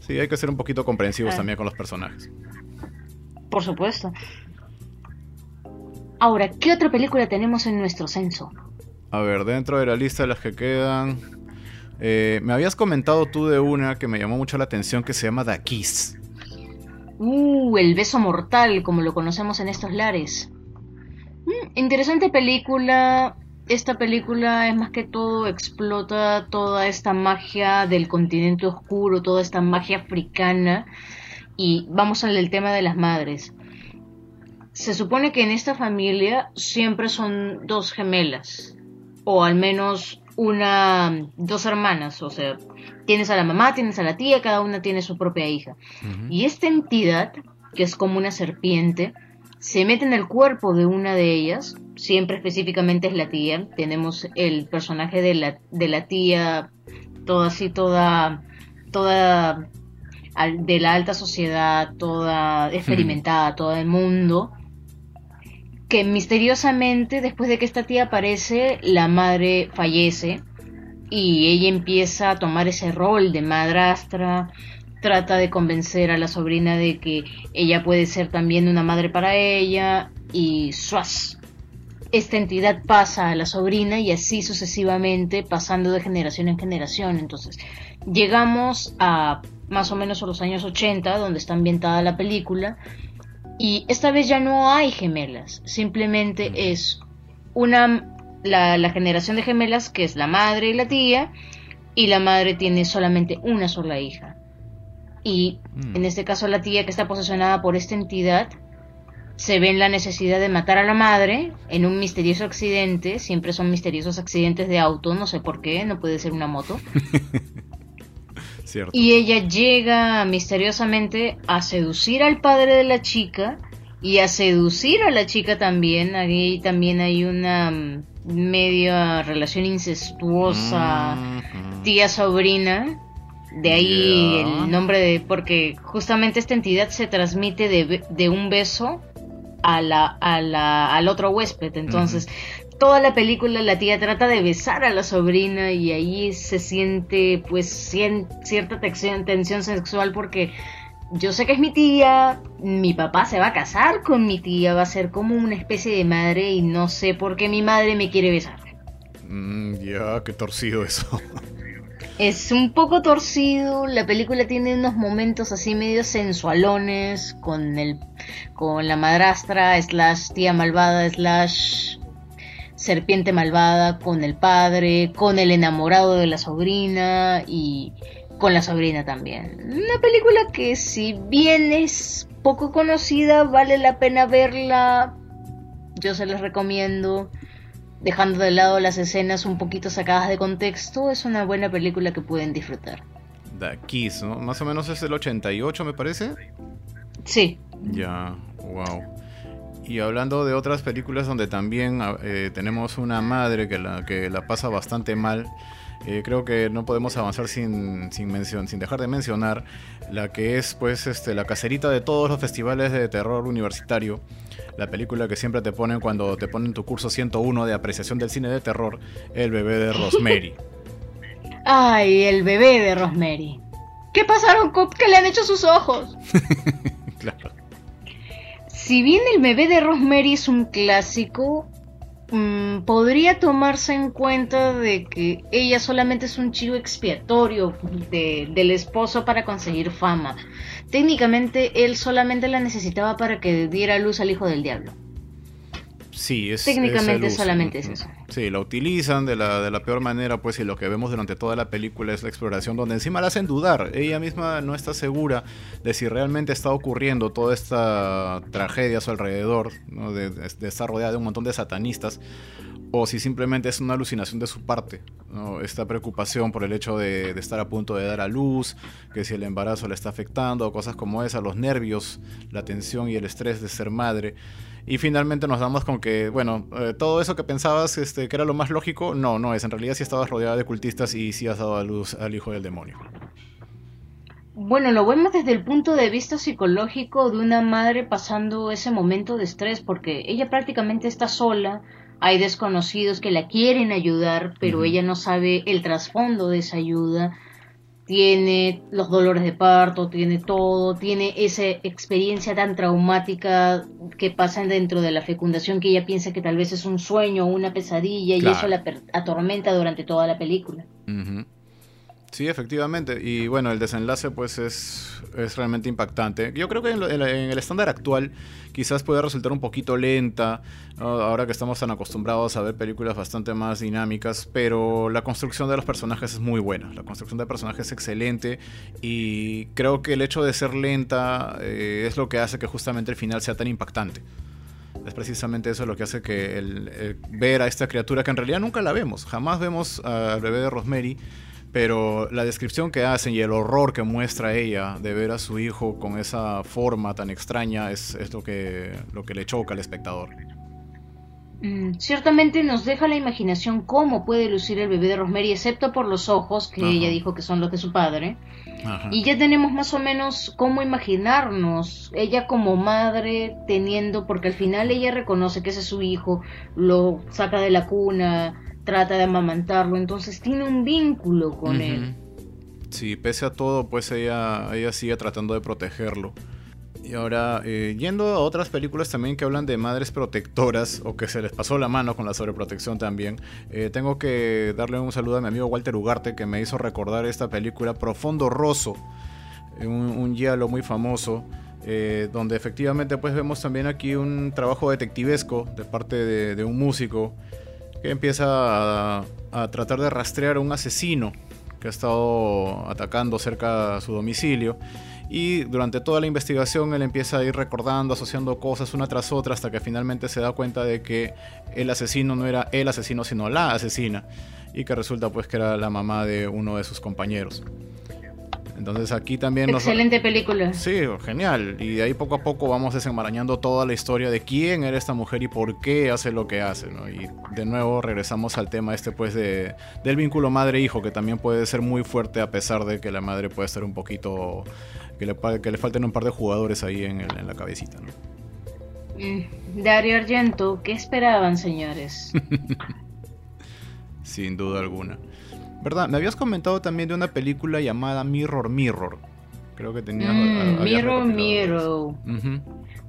Sí, hay que ser un poquito comprensivos ah. también con los personajes. Por supuesto. Ahora, ¿qué otra película tenemos en nuestro censo? A ver, dentro de la lista de las que quedan, eh, me habías comentado tú de una que me llamó mucho la atención que se llama The Kiss. Uh, el beso mortal, como lo conocemos en estos lares. Mm, interesante película. Esta película es más que todo explota toda esta magia del continente oscuro, toda esta magia africana. Y vamos al tema de las madres. Se supone que en esta familia siempre son dos gemelas, o al menos una, dos hermanas, o sea, Tienes a la mamá, tienes a la tía, cada una tiene su propia hija. Y esta entidad, que es como una serpiente, se mete en el cuerpo de una de ellas, siempre específicamente es la tía. Tenemos el personaje de la, de la tía, toda así, toda, toda de la alta sociedad, toda experimentada, todo el mundo, que misteriosamente después de que esta tía aparece, la madre fallece y ella empieza a tomar ese rol de madrastra, trata de convencer a la sobrina de que ella puede ser también una madre para ella y ¡suas! Esta entidad pasa a la sobrina y así sucesivamente pasando de generación en generación. Entonces, llegamos a más o menos a los años 80, donde está ambientada la película, y esta vez ya no hay gemelas, simplemente es una la, generación de gemelas, que es la madre y la tía, y la madre tiene solamente una sola hija. Y mm. en este caso la tía que está posesionada por esta entidad se ve en la necesidad de matar a la madre en un misterioso accidente, siempre son misteriosos accidentes de auto, no sé por qué, no puede ser una moto. Y ella llega misteriosamente a seducir al padre de la chica y a seducir a la chica también. Ahí también hay una mm, media relación incestuosa, tía-sobrina. De ahí el nombre de... Porque justamente esta entidad se transmite de, de un beso a la, a la, al otro huésped. Entonces, toda la película la tía trata de besar a la sobrina y ahí se siente pues cierta tensión, tensión sexual porque yo sé que es mi tía, mi papá se va a casar con mi tía, va a ser como una especie de madre y no sé por qué mi madre me quiere besar. Mm, ya, qué torcido eso. Es un poco torcido, la película tiene unos momentos así medio sensualones con el con la madrastra slash tía malvada slash serpiente malvada con el padre, con el enamorado de la sobrina y con la sobrina también. Una película que si bien es poco conocida, vale la pena verla. Yo se les recomiendo. Dejando de lado las escenas un poquito sacadas de contexto, es una buena película que pueden disfrutar. The Kiss, ¿no? Más o menos es el 88, me parece. Sí. Ya, wow. Y hablando de otras películas donde también eh, tenemos una madre que la, que la pasa bastante mal, eh, creo que no podemos avanzar sin, sin, mención, sin dejar de mencionar la que es pues este, la cacerita de todos los festivales de terror universitario, la película que siempre te ponen cuando te ponen tu curso 101 de apreciación del cine de terror, El bebé de Rosemary. Ay, el bebé de Rosemary. ¿Qué pasaron? ¿Qué le han hecho sus ojos? claro. Si bien el bebé de Rosemary es un clásico, Mm, podría tomarse en cuenta de que ella solamente es un chivo expiatorio del esposo para conseguir fama. Técnicamente él solamente la necesitaba para que diera luz al hijo del diablo. Sí, es. Técnicamente solamente es eso. Sí, la utilizan de la, de la peor manera, pues, y lo que vemos durante toda la película es la exploración, donde encima la hacen dudar. Ella misma no está segura de si realmente está ocurriendo toda esta tragedia a su alrededor, de, estar rodeada de un montón de satanistas, o si simplemente es una alucinación de su parte. Esta preocupación por el hecho de, de, estar a punto de dar a luz, que si el embarazo le está afectando, cosas como esa, los nervios, la tensión y el estrés de ser madre. Y finalmente nos damos con que, bueno, eh, todo eso que pensabas este, que era lo más lógico, no, no es. En realidad sí estabas rodeada de cultistas y sí has dado a luz al hijo del demonio. Bueno, lo vemos desde el punto de vista psicológico de una madre pasando ese momento de estrés, porque ella prácticamente está sola, hay desconocidos que la quieren ayudar, pero ella no sabe el trasfondo de esa ayuda tiene los dolores de parto, tiene todo, tiene esa experiencia tan traumática que pasa dentro de la fecundación que ella piensa que tal vez es un sueño o una pesadilla y eso la atormenta durante toda la película. Sí, efectivamente. Y bueno, el desenlace pues es, es realmente impactante. Yo creo que en, el estándar actual quizás puede resultar un poquito lenta, ahora que estamos tan acostumbrados a ver películas bastante más dinámicas, pero la construcción de los personajes es muy buena. La construcción de personajes es excelente y creo que el hecho de ser lenta eh, es lo que hace que justamente el final sea tan impactante. Es precisamente eso lo que hace que el, ver a esta criatura que en realidad nunca la vemos, jamás vemos al bebé de Rosemary pero la descripción que hacen y el horror que muestra ella de ver a su hijo con esa forma tan extraña es, lo, que, lo que le choca al espectador. Mm, ciertamente nos deja la imaginación cómo puede lucir el bebé de Rosemary, excepto por los ojos, que ella dijo que son los de su padre. Y ya tenemos más o menos cómo imaginarnos ella como madre teniendo, porque al final ella reconoce que ese es su hijo, lo saca de la cuna, trata de amamantarlo, entonces tiene un vínculo con él. Sí, pese a todo, pues ella, ella sigue tratando de protegerlo. Y ahora, eh, yendo a otras películas también que hablan de madres protectoras o que se les pasó la mano con la sobreprotección también, eh, tengo que darle un saludo a mi amigo Walter Ugarte que me hizo recordar esta película Profundo Rosso, un, un giallo muy famoso. Eh, donde efectivamente pues vemos también aquí un trabajo detectivesco de parte de, de un músico que empieza a, tratar de rastrear a un asesino que ha estado atacando cerca de su domicilio. Y durante toda la investigación él empieza a ir recordando, asociando cosas una tras otra hasta que finalmente se da cuenta de que el asesino no era el asesino sino la asesina y que resulta pues que era la mamá de uno de sus compañeros. Entonces aquí también... Excelente película. Sí, genial. Y de ahí poco a poco vamos desenmarañando toda la historia de quién era esta mujer y por qué hace lo que hace. ¿no? Y de nuevo regresamos al tema este pues de, del vínculo madre-hijo, que también puede ser muy fuerte a pesar de que la madre puede estar un poquito... que le, que le falten un par de jugadores ahí en, en la cabecita. ¿no? Mm, Dario Argento, ¿qué esperaban señores? Sin duda alguna. ¿Verdad? Me habías comentado también de una película llamada Mirror Mirror. Creo que tenías. Mm, Mirror Mirror.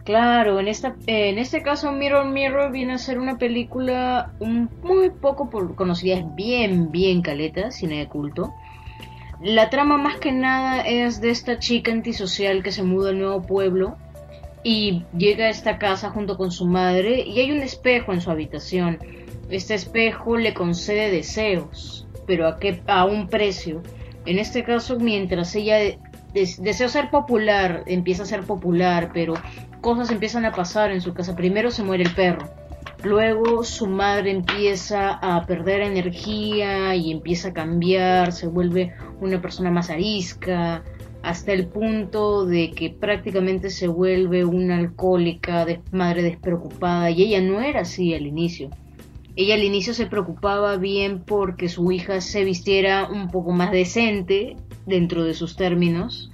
Claro, en esta, en este caso Mirror Mirror viene a ser una película muy poco conocida, es bien, bien caleta, cine de culto. La trama más que nada es de esta chica antisocial que se muda al nuevo pueblo y llega a esta casa junto con su madre y hay un espejo en su habitación. Este espejo le concede deseos pero a, qué, a un precio. En este caso, mientras ella desea ser popular, empieza a ser popular, pero cosas empiezan a pasar en su casa. Primero se muere el perro. Luego su madre empieza a perder energía y empieza a cambiar, se vuelve una persona más arisca, hasta el punto de que prácticamente se vuelve una alcohólica, madre despreocupada, y ella no era así al inicio. Ella al inicio se preocupaba bien porque su hija se vistiera un poco más decente dentro de sus términos,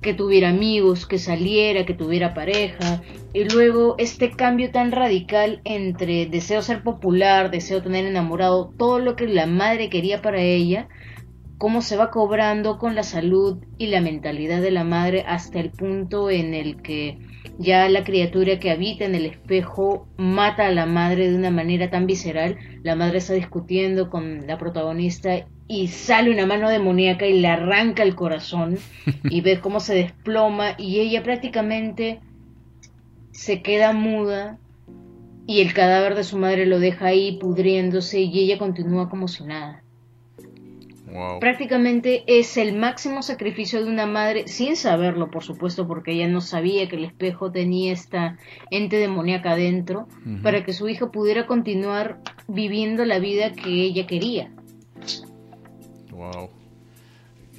que tuviera amigos, que saliera, que tuviera pareja. Y luego este cambio tan radical entre deseo ser popular, deseo tener enamorado, todo lo que la madre quería para ella, cómo se va cobrando con la salud y la mentalidad de la madre hasta el punto en el que ya la criatura que habita en el espejo mata a la madre de una manera tan visceral. La madre está discutiendo con la protagonista y sale una mano demoníaca y le arranca el corazón y ve cómo se desploma y ella prácticamente se queda muda y el cadáver de su madre lo deja ahí pudriéndose y ella continúa como si nada. Prácticamente es el máximo sacrificio de una madre, sin saberlo, por supuesto, porque ella no sabía que el espejo tenía esta ente demoníaca adentro, para que su hija pudiera continuar viviendo la vida que ella quería. Wow.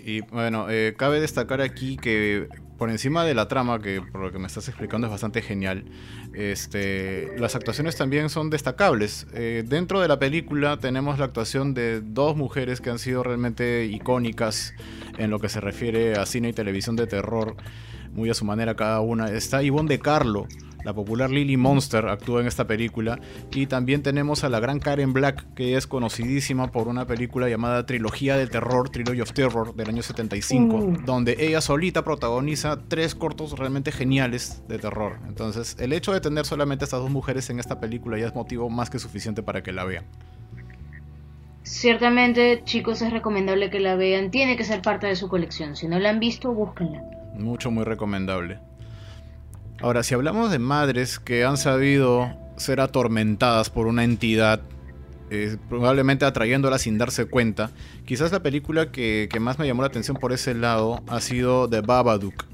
Y bueno, eh, cabe destacar aquí que por encima de la trama, que por lo que me estás explicando es bastante genial, este, las actuaciones también son destacables. Eh, dentro de la película tenemos la actuación de dos mujeres que han sido realmente icónicas en lo que se refiere a cine y televisión de terror, muy a su manera cada una. Está Ivonne de Carlo, la popular Lily Monster actúa en esta película. Y también tenemos a la gran Karen Black, que es conocidísima por una película llamada Trilogía de Terror, Trilogy of Terror, del año 75, mm. donde ella solita protagoniza tres cortos realmente geniales de terror. Entonces, el hecho de tener solamente estas dos mujeres en esta película ya es motivo más que suficiente para que la vean. Ciertamente, chicos, es recomendable que la vean. Tiene que ser parte de su colección. Si no la han visto, búsquenla. Mucho, muy recomendable. Ahora, si hablamos de madres que han sabido ser atormentadas por una entidad, eh, probablemente atrayéndola sin darse cuenta, quizás la película que, más me llamó la atención por ese lado ha sido The Babadook.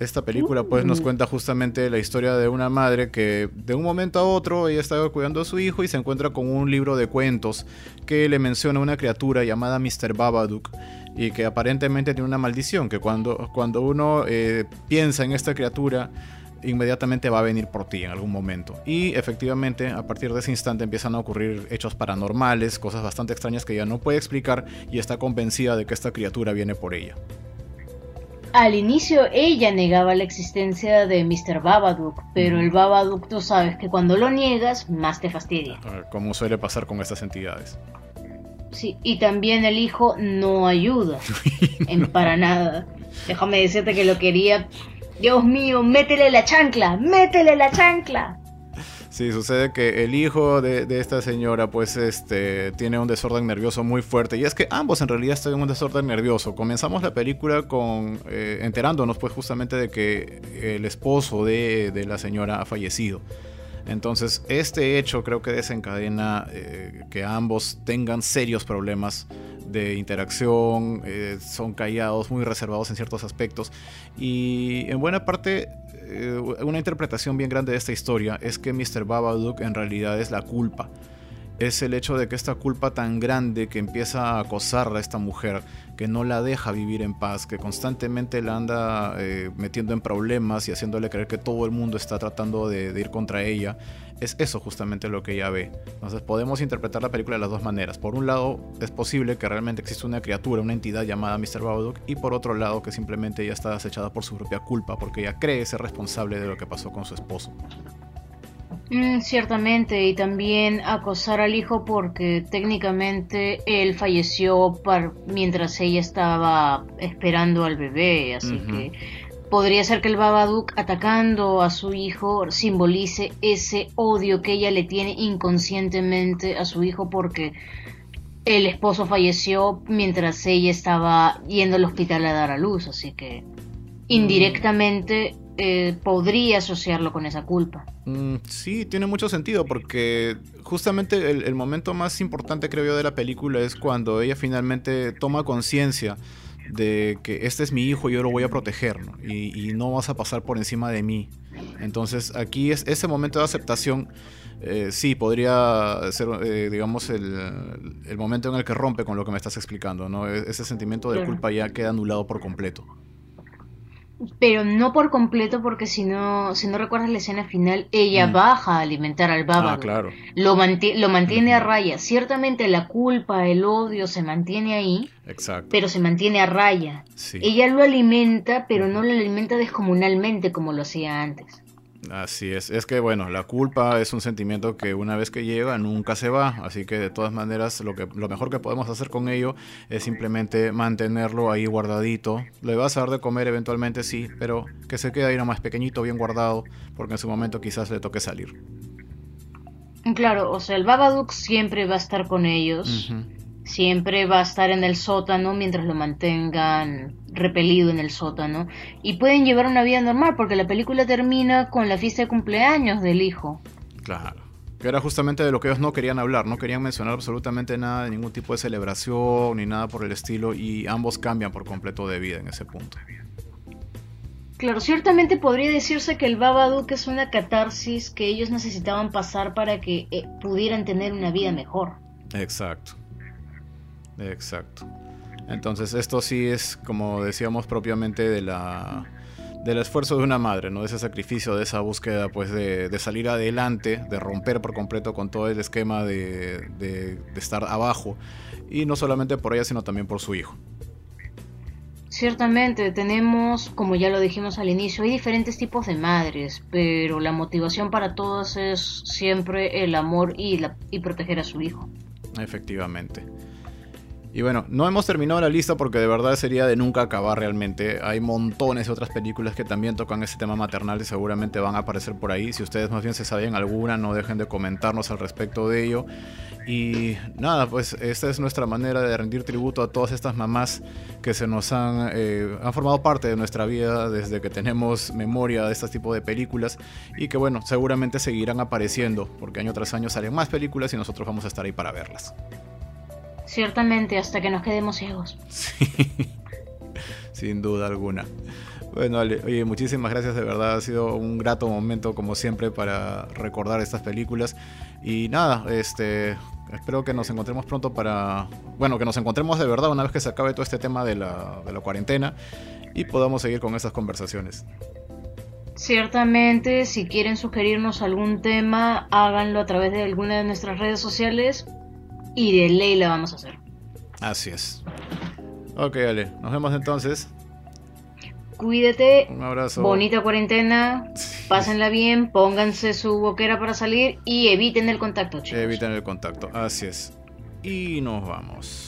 Esta película pues nos mm. cuenta justamente la historia de una madre que de un momento a otro ella estaba cuidando a su hijo y se encuentra con un libro de cuentos que le menciona una criatura llamada Mr. Babadook y que aparentemente tiene una maldición, que cuando, cuando uno eh, piensa en esta criatura, inmediatamente va a venir por ti en algún momento. Y efectivamente, a partir de ese instante empiezan a ocurrir hechos paranormales, cosas bastante extrañas que ella no puede explicar y está convencida de que esta criatura viene por ella. Al inicio ella negaba la existencia de Mr. Babadook, pero el Babadook tú sabes que cuando lo niegas, más te fastidia. Como suele pasar con estas entidades. Sí, y también el hijo no ayuda. en para nada. Déjame decirte que lo quería. Dios mío, métele la chancla, métele la chancla. Sí, sucede que el hijo de, esta señora pues este tiene un desorden nervioso muy fuerte y es que ambos en realidad están en un desorden nervioso. Comenzamos la película con eh, enterándonos pues justamente de que el esposo de, de la señora ha fallecido. Entonces, este hecho creo que desencadena eh, que ambos tengan serios problemas de interacción, eh, son callados, muy reservados en ciertos aspectos. Y en buena parte, eh, una interpretación bien grande de esta historia es que Mr. Babadook en realidad es la culpa es el hecho de que esta culpa tan grande que empieza a acosar a esta mujer, que no la deja vivir en paz, que constantemente la anda eh, metiendo en problemas y haciéndole creer que todo el mundo está tratando de, ir contra ella, es eso justamente lo que ella ve. Entonces podemos interpretar la película de las dos maneras. Por un lado, es posible que realmente existe una criatura, una entidad llamada Mr. Babadook, y por otro lado, que simplemente ella está acechada por su propia culpa, porque ella cree ser responsable de lo que pasó con su esposo. Mm, ciertamente, y también acosar al hijo porque técnicamente él falleció mientras ella estaba esperando al bebé, así que podría ser que el Babadook atacando a su hijo simbolice ese odio que ella le tiene inconscientemente a su hijo porque el esposo falleció mientras ella estaba yendo al hospital a dar a luz, así que indirectamente eh, podría asociarlo con esa culpa. Mm, sí, tiene mucho sentido porque justamente el, momento más importante creo yo de la película es cuando ella finalmente toma conciencia de que este es mi hijo y yo lo voy a proteger Y, no vas a pasar por encima de mí. Entonces aquí es ese momento de aceptación. Eh, sí, podría ser, eh, digamos, el, momento en el que rompe con lo que me estás explicando, ¿no? E-, ese sentimiento de culpa ya queda anulado por completo pero no por completo porque si no, si no recuerdas la escena final, ella mm. baja a alimentar al bábaro. Ah, claro. Lo, lo mantiene a raya. Ciertamente la culpa, el odio se mantiene ahí, Exacto. pero se mantiene a raya. Ella lo alimenta, pero no lo alimenta descomunalmente como lo hacía antes. Así es, es que bueno, la culpa es un sentimiento que una vez que llega nunca se va, así que de todas maneras lo, que, lo mejor que podemos hacer con ello es simplemente mantenerlo ahí guardadito. Le vas a dar de comer eventualmente, sí, pero que se quede ahí nomás pequeñito, bien guardado, porque en su momento quizás le toque salir. Claro, o sea, el Babadook siempre va a estar con ellos siempre va a estar en el sótano mientras lo mantengan repelido en el sótano y pueden llevar una vida normal porque la película termina con la fiesta de cumpleaños del hijo. Claro. Que era justamente de lo que ellos no querían hablar, no querían mencionar absolutamente nada de ningún tipo de celebración ni nada por el estilo y ambos cambian por completo de vida en ese punto. Claro, ciertamente podría decirse que el Babadook es una catarsis que ellos necesitaban pasar para que eh, pudieran tener una vida mejor. Exacto. Exacto. Entonces esto sí es, como decíamos propiamente, de la, del esfuerzo de una madre, ¿no? De ese sacrificio, de esa búsqueda, pues, de, salir adelante, de romper por completo con todo el esquema de, de, estar abajo. Y no solamente por ella, sino también por su hijo. Ciertamente, tenemos, como ya lo dijimos al inicio, hay diferentes tipos de madres, pero la motivación para todas es siempre el amor y, la, y proteger a su hijo. Efectivamente. Y bueno, no hemos terminado la lista porque de verdad sería de nunca acabar realmente. Hay montones de otras películas que también tocan ese tema maternal y seguramente van a aparecer por ahí. Si ustedes más bien se saben alguna, no dejen de comentarnos al respecto de ello. Y nada, pues esta es nuestra manera de rendir tributo a todas estas mamás que se nos han, eh, han formado parte de nuestra vida desde que tenemos memoria de este tipo de películas y que bueno, seguramente seguirán apareciendo porque año tras año salen más películas y nosotros vamos a estar ahí para verlas. Ciertamente, hasta que nos quedemos ciegos. Sí, sin duda alguna. Bueno, oye, muchísimas gracias, de verdad ha sido un grato momento como siempre para recordar estas películas. Y nada, este, espero que nos encontremos pronto para, bueno, que nos encontremos de verdad una vez que se acabe todo este tema de la, de la cuarentena y podamos seguir con estas conversaciones. Ciertamente, si quieren sugerirnos algún tema, háganlo a través de alguna de nuestras redes sociales y de ley la vamos a hacer. Así es. Ok, Ale, nos vemos entonces. Cuídate. Un abrazo. Bonita cuarentena. Pásenla bien, pónganse su boquera para salir y eviten el contacto, chicos. Eviten el contacto, así es. Y nos vamos.